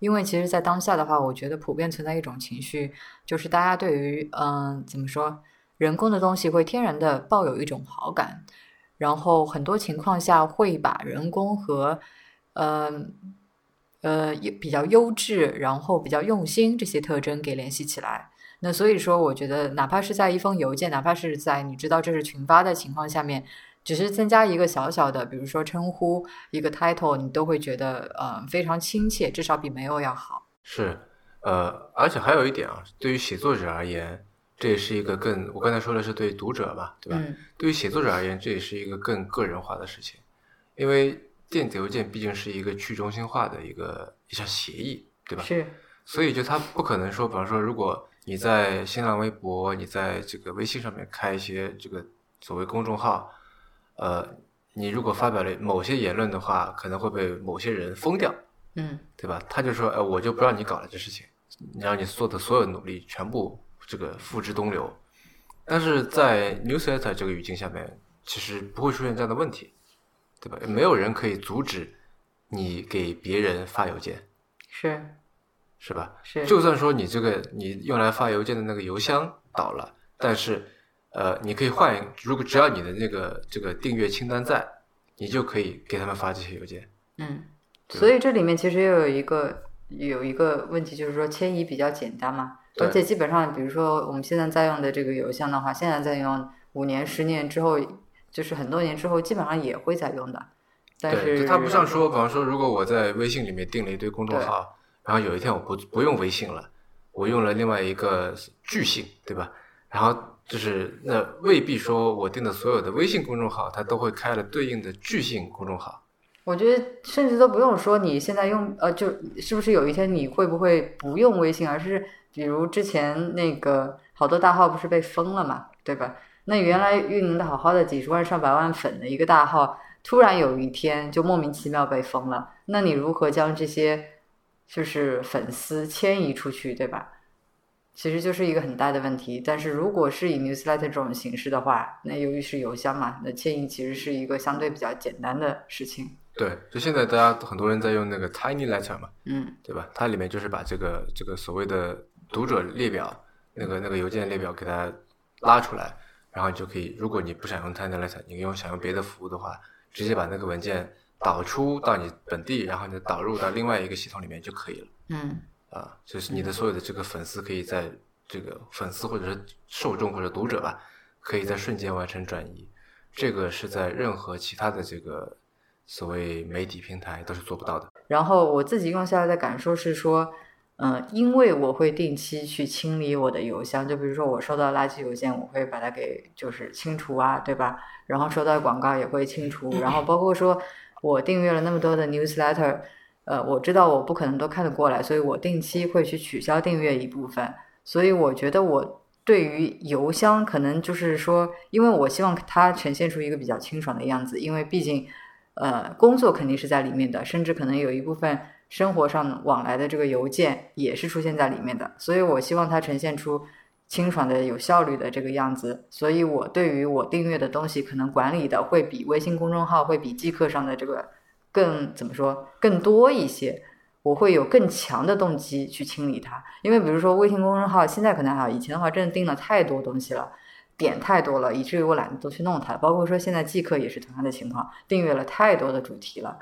因为其实，在当下的话，我觉得普遍存在一种情绪，就是大家对于嗯怎么说人工的东西会天然的抱有一种好感，然后很多情况下会把人工和嗯呃比较优质，然后比较用心这些特征给联系起来。那所以说，我觉得哪怕是在一封邮件，哪怕是在你知道这是群发的情况下面，只是增加一个小小的，比如说称呼一个 title，你都会觉得呃非常亲切，至少比没有要好。是，呃，而且还有一点啊，对于写作者而言，这也是一个更我刚才说的是对读者吧，对吧？嗯对于写作者而言，这也是一个更个人化的事情，因为电子邮件毕竟是一个去中心化的一个一项协议，对吧？是所以就他不可能说，比方说，如果你在新浪微博、你在这个微信上面开一些这个所谓公众号，呃，你如果发表了某些言论的话，可能会被某些人封掉，嗯对吧？他就说，呃，我就不让你搞了这事情，你让你做的所有努力全部这个付之东流。但是在 newsletter 这个语境下面，其实不会出现这样的问题，对吧？没有人可以阻止你给别人发邮件，是是吧？是，就算说你这个你用来发邮件的那个邮箱倒了，但是呃，你可以换，如果只要你的那个这个订阅清单在，你就可以给他们发这些邮件。嗯，所以这里面其实又有一个有一个问题，就是说迁移比较简单嘛，而且基本上，比如说我们现在在用的这个邮箱的话，现在在用五年、十年之后，就是很多年之后，基本上也会在用的。但，是就它不像说，比方说，如果我在微信里面订了一堆公众号，然后有一天我不不用微信了，我用了另外一个巨信，对吧？然后就是那未必说我订的所有的微信公众号，它都会开了对应的巨信公众号。我觉得甚至都不用说你现在用呃，就是不是有一天你会不会不用微信，而是比如之前那个好多大号不是被封了嘛，对吧？那原来运营的好好的几十万上百万粉的一个大号，突然有一天就莫名其妙被封了，那你如何将这些就是粉丝迁移出去，对吧？其实就是一个很大的问题。但是如果是以 newsletter 这种形式的话，那由于是邮箱嘛，那迁移其实是一个相对比较简单的事情。对，就现在大家很多人在用那个 Tiny Letter 嘛，嗯对吧？它里面就是把这个这个所谓的读者列表，那个那个邮件列表给它拉出来，然后你就可以，如果你不想用 Tiny Letter，你用想用别的服务的话，直接把那个文件导出到你本地，然后你导入到另外一个系统里面就可以了。嗯啊，就是你的所有的这个粉丝可以在这个粉丝或者是受众或者读者吧，可以在瞬间完成转移，这个是在任何其他的这个所谓媒体平台都是做不到的。然后我自己用下来的感受是说，嗯、因为我会定期去清理我的邮箱，就比如说我收到垃圾邮件，我会把它给就是清除啊，对吧？然后收到广告也会清除，然后包括说我订阅了那么多的 newsletter，呃，我知道我不可能都看得过来，所以我定期会去取消订阅一部分。所以我觉得我对于邮箱可能就是说，因为我希望它呈现出一个比较清爽的样子，因为毕竟。呃，工作肯定是在里面的，甚至可能有一部分生活上往来的这个邮件也是出现在里面的，所以我希望它呈现出清爽的、有效率的这个样子。所以我对于我订阅的东西，可能管理的会比微信公众号会比即刻上的这个更怎么说更多一些。我会有更强的动机去清理它，因为比如说微信公众号现在可能还好，以前的话真的订了太多东西了。点太多了，以至于我懒得都去弄它。包括说现在即刻也是同样的情况，订阅了太多的主题了。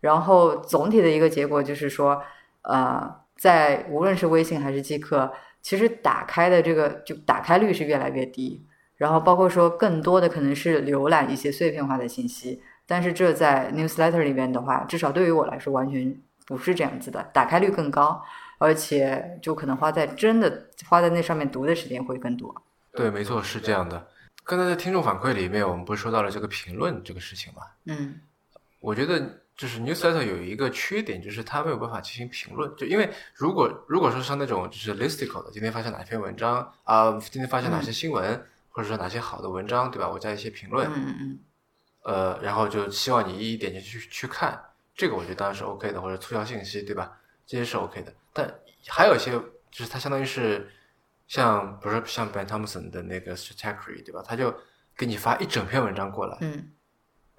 然后总体的一个结果就是说，呃，在无论是微信还是即刻，其实打开的这个就打开率是越来越低。然后包括说更多的可能是浏览一些碎片化的信息，但是这在 newsletter 里面的话，至少对于我来说完全不是这样子的，打开率更高，而且就可能花在真的花在那上面读的时间会更多。对，没错，是这样的。刚才在听众反馈里面，我们不是说到了这个评论这个事情吗？嗯我觉得就是 newsletter 有一个缺点，就是它没有办法进行评论。就因为如果如果说像那种就是 listicle 的，今天发现哪篇文章啊、今天发现哪些新闻，或者说哪些好的文章，对吧？我加一些评论，嗯嗯嗯。呃，然后就希望你一一点进去去看，这个我觉得当然是 OK 的，或者促销信息，对吧？这些是 OK 的。但还有一些就是它相当于是像不是像 Ben Thompson 的那个 Strategy，对吧？他就给你发一整篇文章过来，嗯，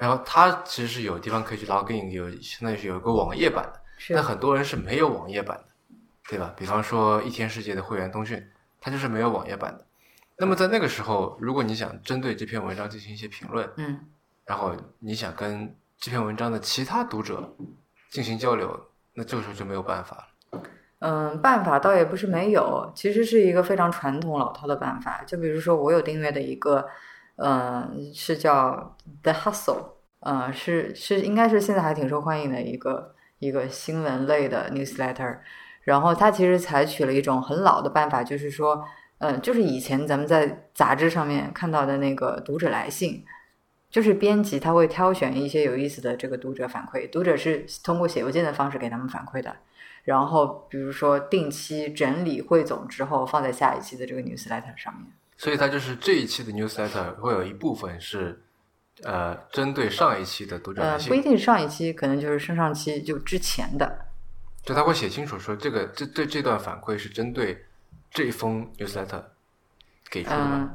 然后它其实是有地方可以去 login，有相当于是有一个网页版的，是但很多人是没有网页版的，对吧？比方说一天世界的会员通讯，它就是没有网页版的。那么在那个时候，如果你想针对这篇文章进行一些评论，嗯然后你想跟这篇文章的其他读者进行交流，那这个时候就没有办法了。嗯，办法倒也不是没有，其实是一个非常传统老套的办法。就比如说，我有订阅的一个，嗯，是叫 The Hustle，呃，是是应该是现在还挺受欢迎的一个一个新闻类的 newsletter。然后它其实采取了一种很老的办法，就是说，嗯，就是以前咱们在杂志上面看到的那个读者来信，就是编辑他会挑选一些有意思的这个读者反馈，读者是通过写邮件的方式给他们反馈的。然后比如说定期整理汇总之后，放在下一期的这个 newsletter 上面。所以它就是这一期的 newsletter 会有一部分是，呃，针对上一期的读者来呃，不一定上一期，可能就是上上期就之前的。就他会写清楚说这个这对这段反馈是针对这一封 newsletter 给出的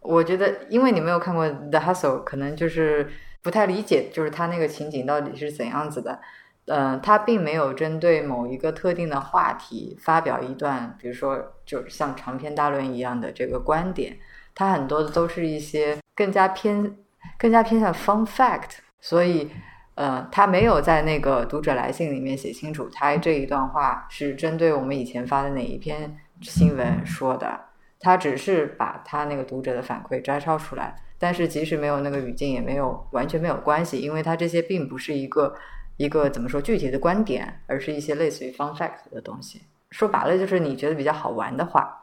我觉得因为你没有看过 The Hustle，可能就是不太理解，就是他那个情景到底是怎样子的。呃，他并没有针对某一个特定的话题发表一段，比如说就是像长篇大论一样的这个观点，他很多的都是一些更加偏更加偏向 fun fact，所以呃，他没有在那个读者来信里面写清楚，他这一段话是针对我们以前发的哪一篇新闻说的，他只是把他那个读者的反馈摘抄出来，但是即使没有那个语境，也没有完全没有关系，因为他这些并不是一个一个怎么说具体的观点，而是一些类似于 fun fact 的东西。说白了就是你觉得比较好玩的话，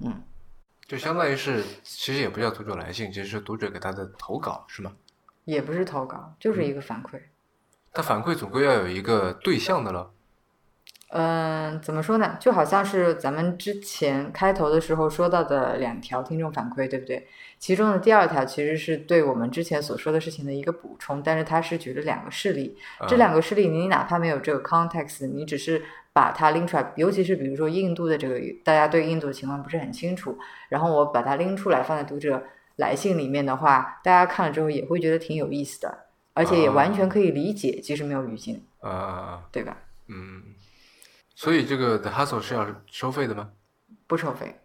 嗯，就相当于是其实也不叫读者来信，其实是读者给他的投稿是吗？也不是投稿，就是一个反馈。他反馈总归要有一个对象的了。嗯，怎么说呢？就好像是咱们之前开头的时候说到的两条听众反馈，对不对？其中的第二条其实是对我们之前所说的事情的一个补充，但是它是举了两个事例，这两个事例你哪怕没有这个 context，你只是把它拎出来，尤其是比如说印度的这个，大家对印度的情况不是很清楚，然后我把它拎出来放在读者来信里面的话，大家看了之后也会觉得挺有意思的，而且也完全可以理解，即使没有语境，啊，对吧？嗯，所以这个 The Hustle 是要收费的吗？不收费，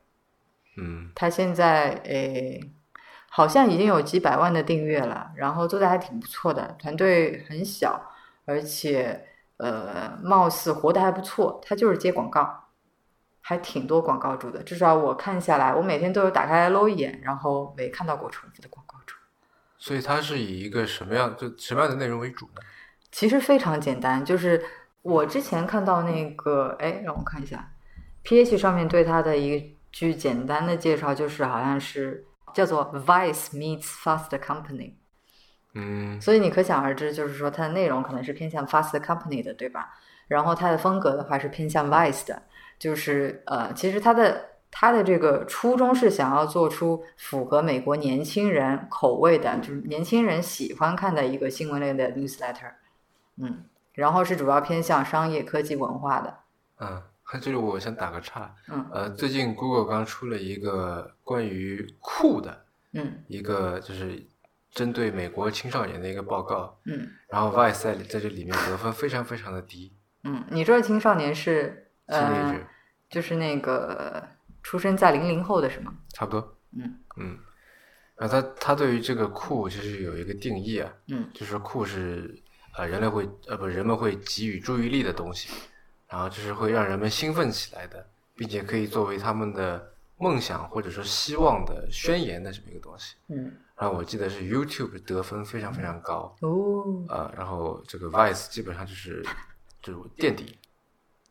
嗯他现在诶，好像已经有几百万的订阅了，然后做的还挺不错的，团队很小，而且呃，貌似活得还不错。他就是接广告，还挺多广告主的，至少我看下来，我每天都有打开来搂一眼，然后没看到过重复的广告主。所以它是以一个什么样就什么样的内容为主呢？其实非常简单，就是我之前看到那个，哎，让我看一下，PH 上面对它的一句简单的介绍，就是好像是叫做 Vice meets Fast Company，嗯所以你可想而知，就是说它的内容可能是偏向 Fast Company 的，对吧？然后它的风格的话是偏向 Vice 的，就是呃，其实它的它的这个初衷是想要做出符合美国年轻人口味的，就是年轻人喜欢看的一个新闻类的 newsletter，嗯，然后是主要偏向商业科技文化的，嗯，这里我先打个岔，嗯呃，最近 Google 刚出了一个关于酷的嗯一个就是针对美国青少年的一个报告，嗯然后 Vice 在在这里面得分非常非常的低嗯，你说的青少年是呃，就是那个出生在零零后的是吗？差不多，嗯嗯，然后他他对于这个酷其实有一个定义啊，嗯就是酷是呃人类会呃不人们会给予注意力的东西，然后就是会让人们兴奋起来的，并且可以作为他们的梦想或者说希望的宣言的这么一个东西。嗯然后我记得是 YouTube 得分非常非常高哦啊、然后这个 Vice 基本上就是就是垫底。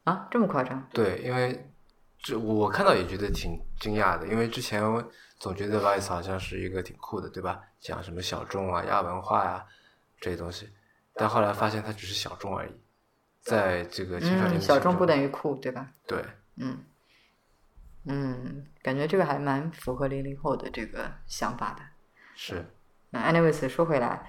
啊，这么夸张？对，因为这我看到也觉得挺惊讶的，因为之前我总觉得 Vice 好像是一个挺酷的，对吧？讲什么小众啊、亚文化呀、这些东西，但后来发现它只是小众而已，在这个青少年小众不等于酷，对吧？对，嗯嗯，感觉这个还蛮符合零零后的这个想法的。是那 anyways 说回来，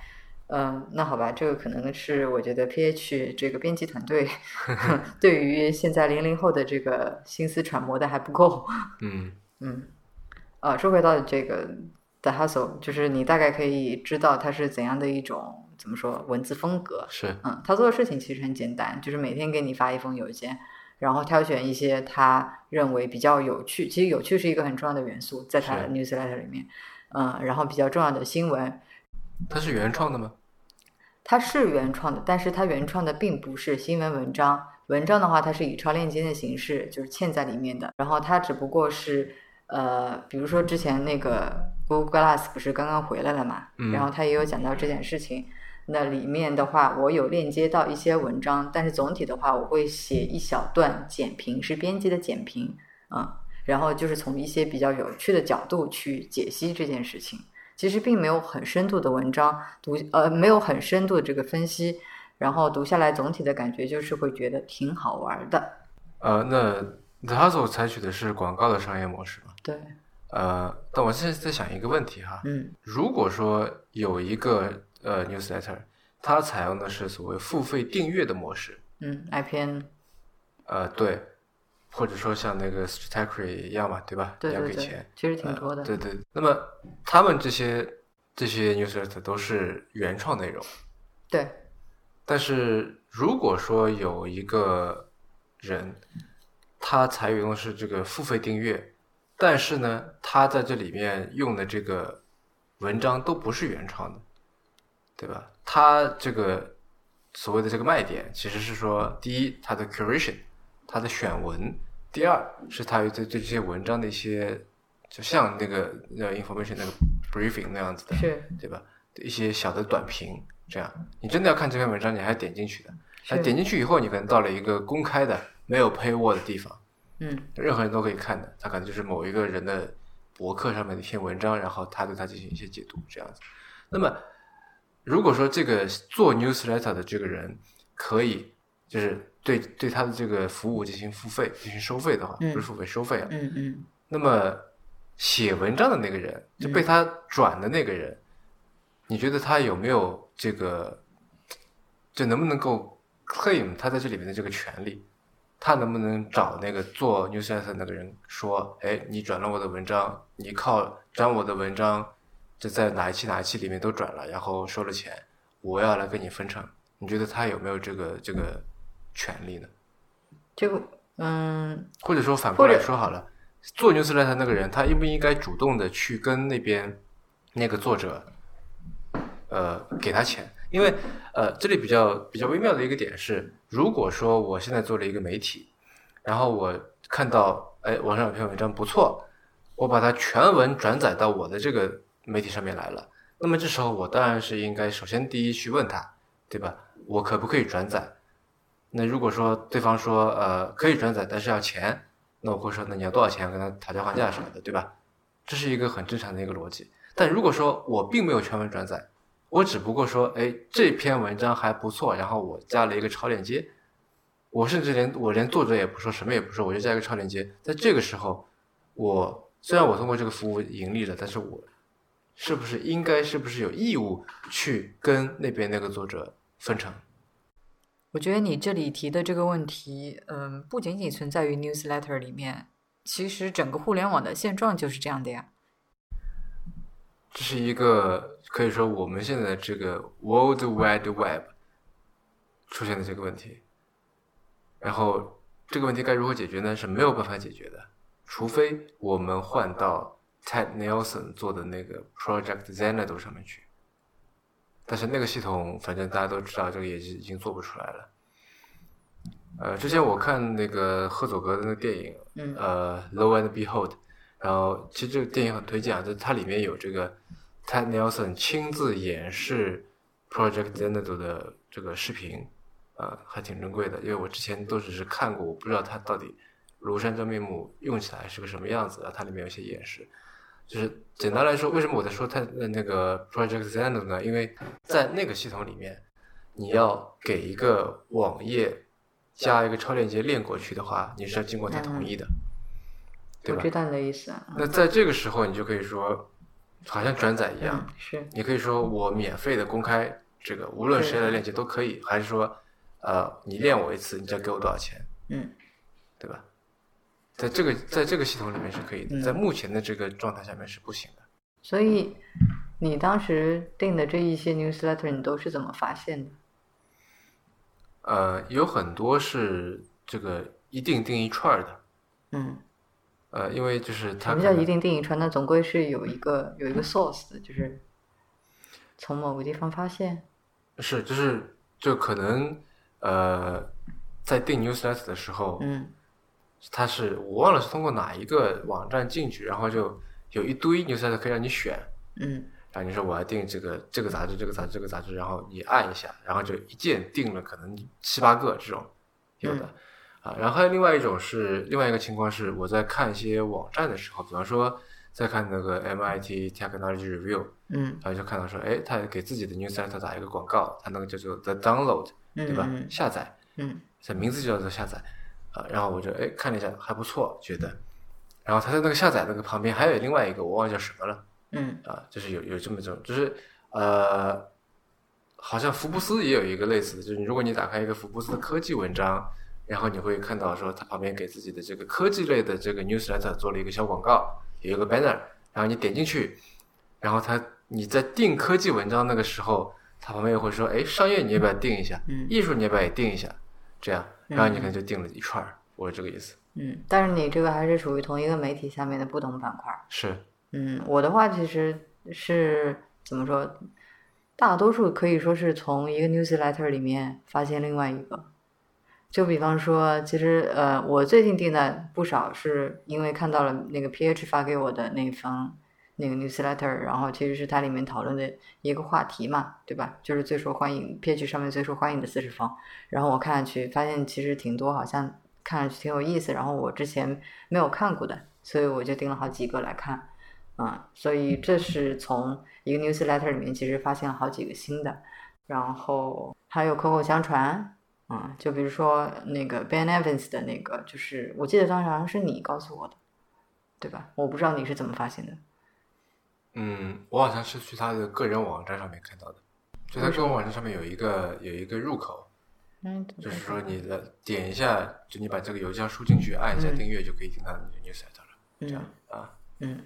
嗯、那好吧，这个可能是我觉得 PH 这个编辑团队 对于现在零零后的这个心思揣摩的还不够。嗯嗯，啊，说回到这个 The Hustle，就是你大概可以知道它是怎样的一种怎么说文字风格。是嗯，他做的事情其实很简单，就是每天给你发一封邮件，然后挑选一些他认为比较有趣，其实有趣是一个很重要的元素，在他的 newsletter 里面，嗯，然后比较重要的新闻，它是原创的吗？它是原创的，但是它原创的并不是新闻文章，文章的话它是以超链接的形式就是嵌在里面的，然后它只不过是呃，比如说之前那个 Google Glass 不是刚刚回来了嘛，嗯然后他也有讲到这件事情。那里面的话，我有链接到一些文章，但是总体的话，我会写一小段简评，是编辑的简评，嗯，然后就是从一些比较有趣的角度去解析这件事情。其实并没有很深度的文章读，呃，没有很深度的这个分析，然后读下来总体的感觉就是会觉得挺好玩的。呃，那 The Hustle 采取的是广告的商业模式吗？对，呃，但我现在在想一个问题哈，嗯如果说有一个呃 newsletter，它采用的是所谓付费订阅的模式，嗯，IPN，呃，对，或者说像那个 Stackry 一样嘛，对吧？对对对要给钱，，其实挺多的。呃对对，那么他们这些这些 newsletter 都是原创内容，对，但是如果说有一个人，他采用的是这个付费订阅，但是呢，他在这里面用的这个文章都不是原创的，对吧？他这个所谓的这个卖点，其实是说，第一，它的 curation，它的选文；第二，是它对对这些文章的一些，就像那个呃 information 那个 briefing 那样子的，是对吧？一些小的短评，这样你真的要看这篇文章，你还点进去的。是那点进去以后，你可能到了一个公开的、没有 paywall 的地方，嗯任何人都可以看的。它可能就是某一个人的博客上面的一篇文章，然后他对它进行一些解读，这样子。那么，如果说这个做 newsletter 的这个人可以就是对对他的这个服务进行付费、进行收费的话，嗯不是付费收费啊。嗯嗯那么写文章的那个人，就被他转的那个人，你觉得他有没有这个，就能不能够 claim 他在这里面的这个权利？他能不能找那个做 newsletter 那个人说，哎，你转了我的文章，你靠转我的文章，就在哪一期哪一期里面都转了，然后收了钱，我要来跟你分成？你觉得他有没有这个这个权利呢？这个嗯或者说反过来说好了，做 newsletter 那个人，他应不应该主动的去跟那边那个作者，呃，给他钱？因为呃，这里比较比较微妙的一个点是，如果说我现在做了一个媒体，然后我看到哎网上有篇文章不错，我把它全文转载到我的这个媒体上面来了，那么这时候我当然是应该首先第一去问他，对吧？我可不可以转载？那如果说对方说呃可以转载，但是要钱，那我会说那你要多少钱？跟他讨价还价什么的，对吧？这是一个很正常的一个逻辑。但如果说我并没有全文转载，我只不过说，哎，这篇文章还不错，然后我加了一个超链接，我甚至连我连作者也不说，什么也不说，我就加一个超链接。在这个时候，我虽然我通过这个服务盈利了，但是我是不是应该是不是有义务去跟那边那个作者分成？我觉得你这里提的这个问题，嗯，不仅仅存在于 newsletter 里面，其实整个互联网的现状就是这样的呀。这是一个可以说我们现在这个 World Wide Web 出现的这个问题，然后这个问题该如何解决呢？是没有办法解决的，除非我们换到 Ted Nelson 做的那个 Project Xanadu 上面去。但是那个系统，反正大家都知道，这个也是已经做不出来了。呃，之前我看那个赫佐格的那个电影，嗯呃，《Low and Behold》，然后其实这个电影很推荐啊，就它里面有这个 Ted Nelson 亲自演示 Project Xanadu 的这个视频，呃，还挺珍贵的，因为我之前都只是看过，我不知道它到底庐山真面目用起来是个什么样子啊，它里面有些演示。就是简单来说，为什么我在说它的那个 Project Xanadu 呢？因为在那个系统里面，你要给一个网页加一个超链接链过去的话，你是要经过他同意的，对吧我知？道你的意思啊。那在这个时候，你就可以说，好像转载一样，嗯，是你可以说我免费的公开这个，无论谁来链接都可以，还是说，呃，你练我一次，你再给我多少钱，嗯对吧？在这个在这个系统里面是可以的，嗯在目前的这个状态下面是不行的。所以你当时定的这一些 newsletter，你都是怎么发现的？呃，有很多是这个一定定一串儿的，嗯，呃，因为就是什它什么叫一定定一串？那总归是有一个有一个 source 的，就是从某个地方发现。是就是就可能呃，在订 newsletter 的时候，嗯它是我忘了是通过哪一个网站进去，然后就有一堆 newsletter 可以让你选，嗯然后你说我要订这个这个杂志这个杂志这个杂志，然后你按一下，然后就一键订了可能七八个这种有的。啊，然后还有另外一种是另外一个情况是我在看一些网站的时候，比方说在看那个 MIT Technology Review，嗯然后就看到说，哎，他给自己的 newsletter 打一个广告，他那个叫做 The Download，对吧？嗯下载，嗯这名字就叫做下载，啊，然后我就哎看了一下还不错，觉得，然后他在那个下载那个旁边还有另外一个我忘记叫什么了，嗯啊，就是有有这么种，就是呃，好像福布斯也有一个类似的，就是如果你打开一个福布斯的科技文章，然后你会看到说它旁边给自己的这个科技类的这个 newsletter 做了一个小广告，有一个 banner，然后你点进去，然后它你在定科技文章那个时候，它旁边又会说，哎，商业你要不要定一下？嗯艺术你要不要也定一下？这样，然后你可能嗯就订了一串儿，我是这个意思。嗯，但是你这个还是属于同一个媒体下面的不同板块。是，嗯，我的话其实是怎么说？大多数可以说是从一个 newsletter 里面发现另外一个。就比方说，其实呃，我最近订的不少是因为看到了那个 PH 发给我的那封那个 newsletter，然后其实是它里面讨论的一个话题嘛，对吧？就是最受欢迎 PH 上面最受欢迎的四十方。然后我看上去发现其实挺多，好像看上去挺有意思，然后我之前没有看过的，所以我就订了好几个来看。嗯，所以这是从一个 newsletter 里面其实发现了好几个新的，然后还有口口相传，嗯，就比如说那个 Ben Evans 的那个，就是我记得当时好像是你告诉我的，对吧？我不知道你是怎么发现的。嗯，我好像是去他的个人网站上面看到的，就他个人网站上面有一个有一个入口，嗯，就是说你的点一下，就你把这个邮箱输进去，按一下嗯订阅就可以听到你的 newsletter 了。这样嗯啊，嗯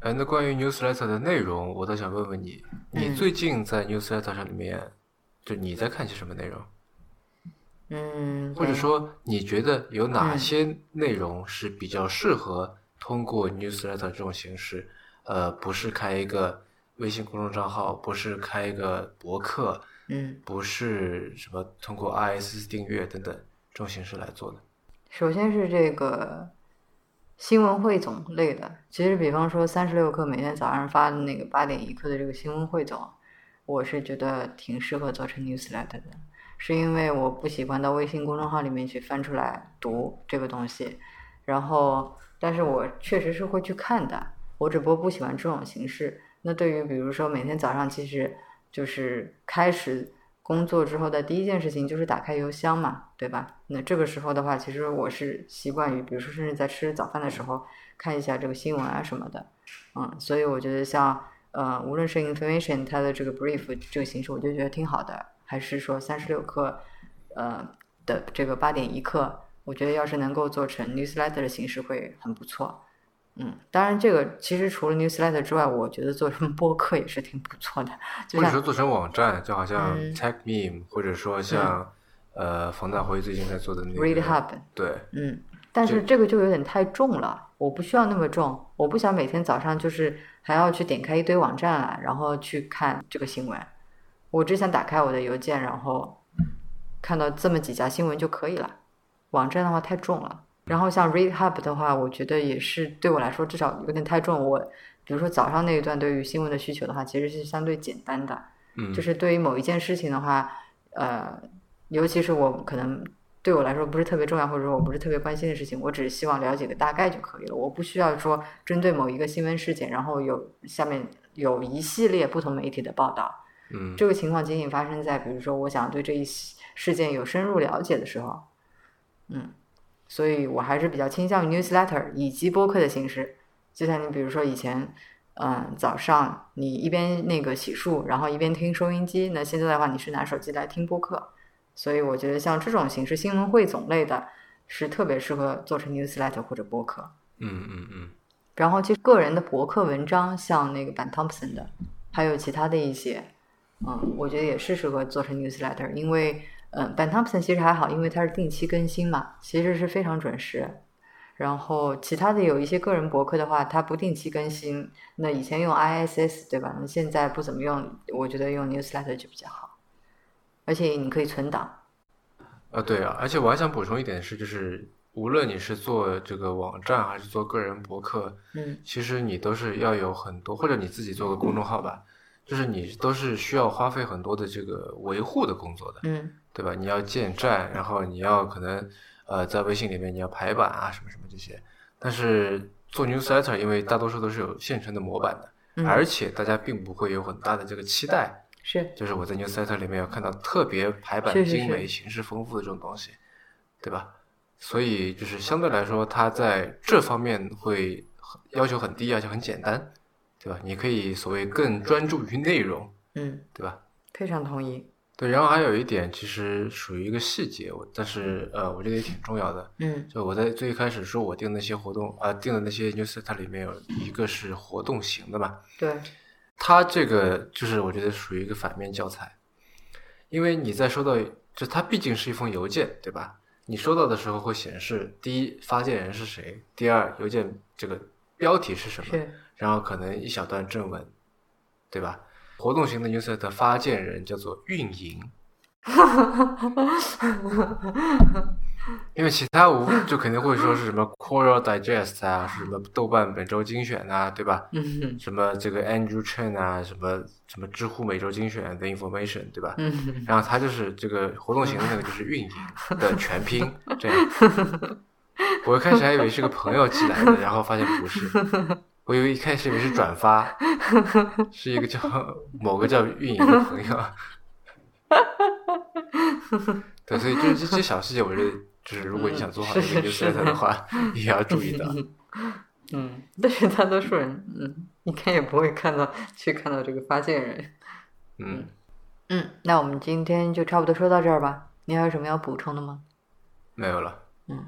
呃，那关于 newsletter 的内容，我倒想问问你，你嗯最近在 newsletter 上里面，就你在看些什么内容？嗯，或者说，你觉得有哪嗯些内容是比较适合通过 newsletter 这种形式？呃，不是开一个微信公众账号，不是开一个博客，嗯，不是什么通过 RSS 订阅等等这种形式来做的。首先是这个新闻汇总类的，其实比方说三十六氪每天早上发的那个八点一刻的这个新闻汇总，我是觉得挺适合做成 newsletter 的，是因为我不喜欢到微信公众号里面去翻出来读这个东西，然后但是我确实是会去看的，我只不过不喜欢这种形式。那对于比如说每天早上其实就是开始工作之后的第一件事情就是打开邮箱嘛，对吧？那这个时候的话，其实我是习惯于，比如说甚至在吃早饭的时候看一下这个新闻啊什么的，嗯，所以我觉得像呃，无论是 information 它的这个 brief 这个形式，我就觉得挺好的，还是说三十六氪呃的这个八点一刻，我觉得要是能够做成 newsletter 的形式会很不错。嗯，当然，这个其实除了 newsletter 之外，我觉得做成播客也是挺不错的。或者说做成网站，就好像嗯 Tech Meme，、或者说像、呃冯大辉最近在做的那个 Read Hub，对，嗯，但是这个就有点太重了，我不需要那么重，我不想每天早上就是还要去点开一堆网站啊，然后去看这个新闻。我只想打开我的邮件，然后看到这么几家新闻就可以了。网站的话太重了。然后像 Read Hub 的话，我觉得也是对我来说至少有点太重。我比如说早上那一段对于新闻的需求的话，其实是相对简单的。嗯，就是对于某一件事情的话，呃，尤其是我可能对我来说不是特别重要，或者说我不是特别关心的事情，我只是希望了解个大概就可以了。我不需要说针对某一个新闻事件，然后有下面有一系列不同媒体的报道。嗯这个情况仅仅发生在比如说我想对这一事件有深入了解的时候，嗯，所以我还是比较倾向于 newsletter 以及播客的形式。就像你比如说以前，嗯，早上你一边那个洗漱，然后一边听收音机，那现在的话你是拿手机来听播客，所以我觉得像这种形式新闻汇总类的，是特别适合做成 newsletter 或者播客。嗯嗯嗯然后其实个人的博客文章，像那个版 Thompson 的，还有其他的一些，嗯，我觉得也是适合做成 newsletter，因为嗯，版 Thompson 其实还好，因为它是定期更新嘛，其实是非常准时。然后其他的有一些个人博客的话，它不定期更新，那以前用 ISS 对吧？那现在不怎么用，我觉得用 newsletter 就比较好，而且你可以存档。啊对啊，而且我还想补充一点是，就是无论你是做这个网站还是做个人博客，嗯其实你都是要有很多，或者你自己做个公众号吧，就是你都是需要花费很多的这个维护的工作的，嗯对吧？你要建站，然后你要可能呃在微信里面你要排版啊什么什么这些，但是做 newsletter，因为大多数都是有现成的模板的，嗯，而且大家并不会有很大的这个期待，是就是我在 newsletter 里面要看到特别排版精美、形式丰富的这种东西，对吧？所以就是相对来说，它在这方面会很要求很低，而且很简单，对吧？你可以所谓更专注于内容，嗯，对吧？非常同意。对，然后还有一点，其实属于一个细节，我但是呃，我觉得也挺重要的。嗯就我在最一开始说我定的那些活动啊、定的那些 newsletter 里面有一个是活动型的嘛，对，它这个就是我觉得属于一个反面教材，因为你在收到，就它毕竟是一封邮件，对吧？你收到的时候会显示，第一发件人是谁，第二邮件这个标题是什么，然后可能一小段正文，对吧？活动型的 newsletter 发件人叫做运营，因为其他无就肯定会说是什么 Quora Digest 啊，是什么豆瓣本周精选啊，对吧？嗯什么这个 Andrew Chen 啊，什么什么知乎每周精选的 information，对吧？嗯然后他就是这个活动型的那个就是运营的全拼，这样。我一开始还以为是个朋友寄来的，然后发现不是，我以为一开始以为是转发，是一个叫某个叫运营的朋友。对，所以就是这些小细节，我觉得就是如果你想做好一个是是 newsletter 的话，也要注意到。嗯，但是大多数人，嗯，应该也不会看到去看到这个发件人。嗯，嗯，那我们今天就差不多说到这儿吧。您还有什么要补充的吗？没有了。嗯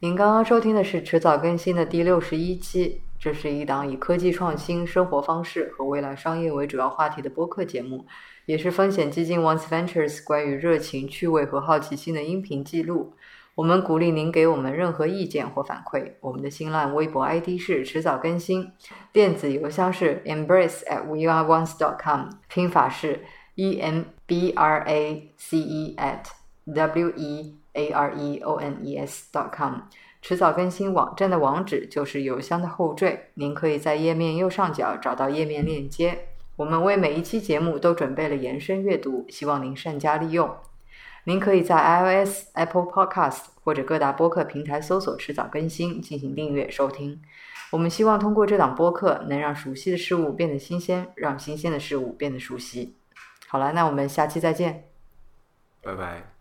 您刚刚收听的是迟早更新的第六十一期，这是一档以科技创新、生活方式和未来商业为主要话题的播客节目，也是风险基金 Once Ventures 关于热情、趣味和好奇心的音频记录。我们鼓励您给我们任何意见或反馈。我们的新浪微博 ID 是迟早更新，电子邮箱是 embrace at weareones.com，拼法是 e m b r a c e at w e a r e o n e s dot com。迟早更新网站的网址就是邮箱的后缀，您可以在页面右上角找到页面链接。我们为每一期节目都准备了延伸阅读，希望您善加利用。您可以在 iOS、Apple Podcast 或者各大播客平台搜索“迟早更新”进行订阅收听。我们希望通过这档播客，能让熟悉的事物变得新鲜，让新鲜的事物变得熟悉。好了，那我们下期再见。拜拜。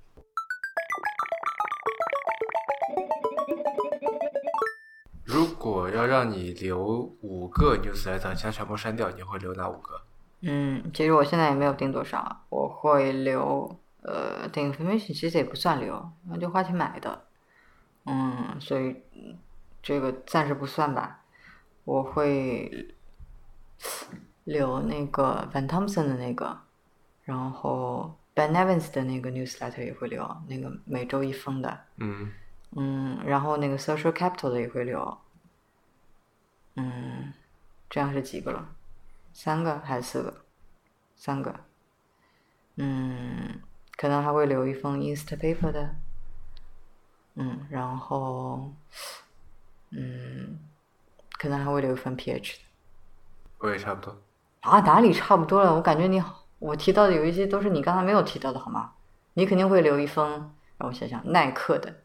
果要让你留五个 newsletter，其他全部删掉，你会留哪五个？嗯，其实我现在也没有定多少，我会留呃，定 information 其实也不算留，那就花钱买的，嗯，所以嗯这个暂时不算吧。我会留那个 Van Thompson 的那个，然后 Ben Evans 的那个 newsletter 也会留，那个每周一封的，嗯，嗯，然后那个 Social Capital 的也会留，嗯，这样是几个了？三个还是四个？三个。嗯，可能还会留一封 Instapaper 的。嗯，然后，嗯，可能还会留一份 PH 的。我也差不多。啊，哪里差不多了？我感觉你我提到的有一些都是你刚才没有提到的，好吗？你肯定会留一封，让我想想，耐克的，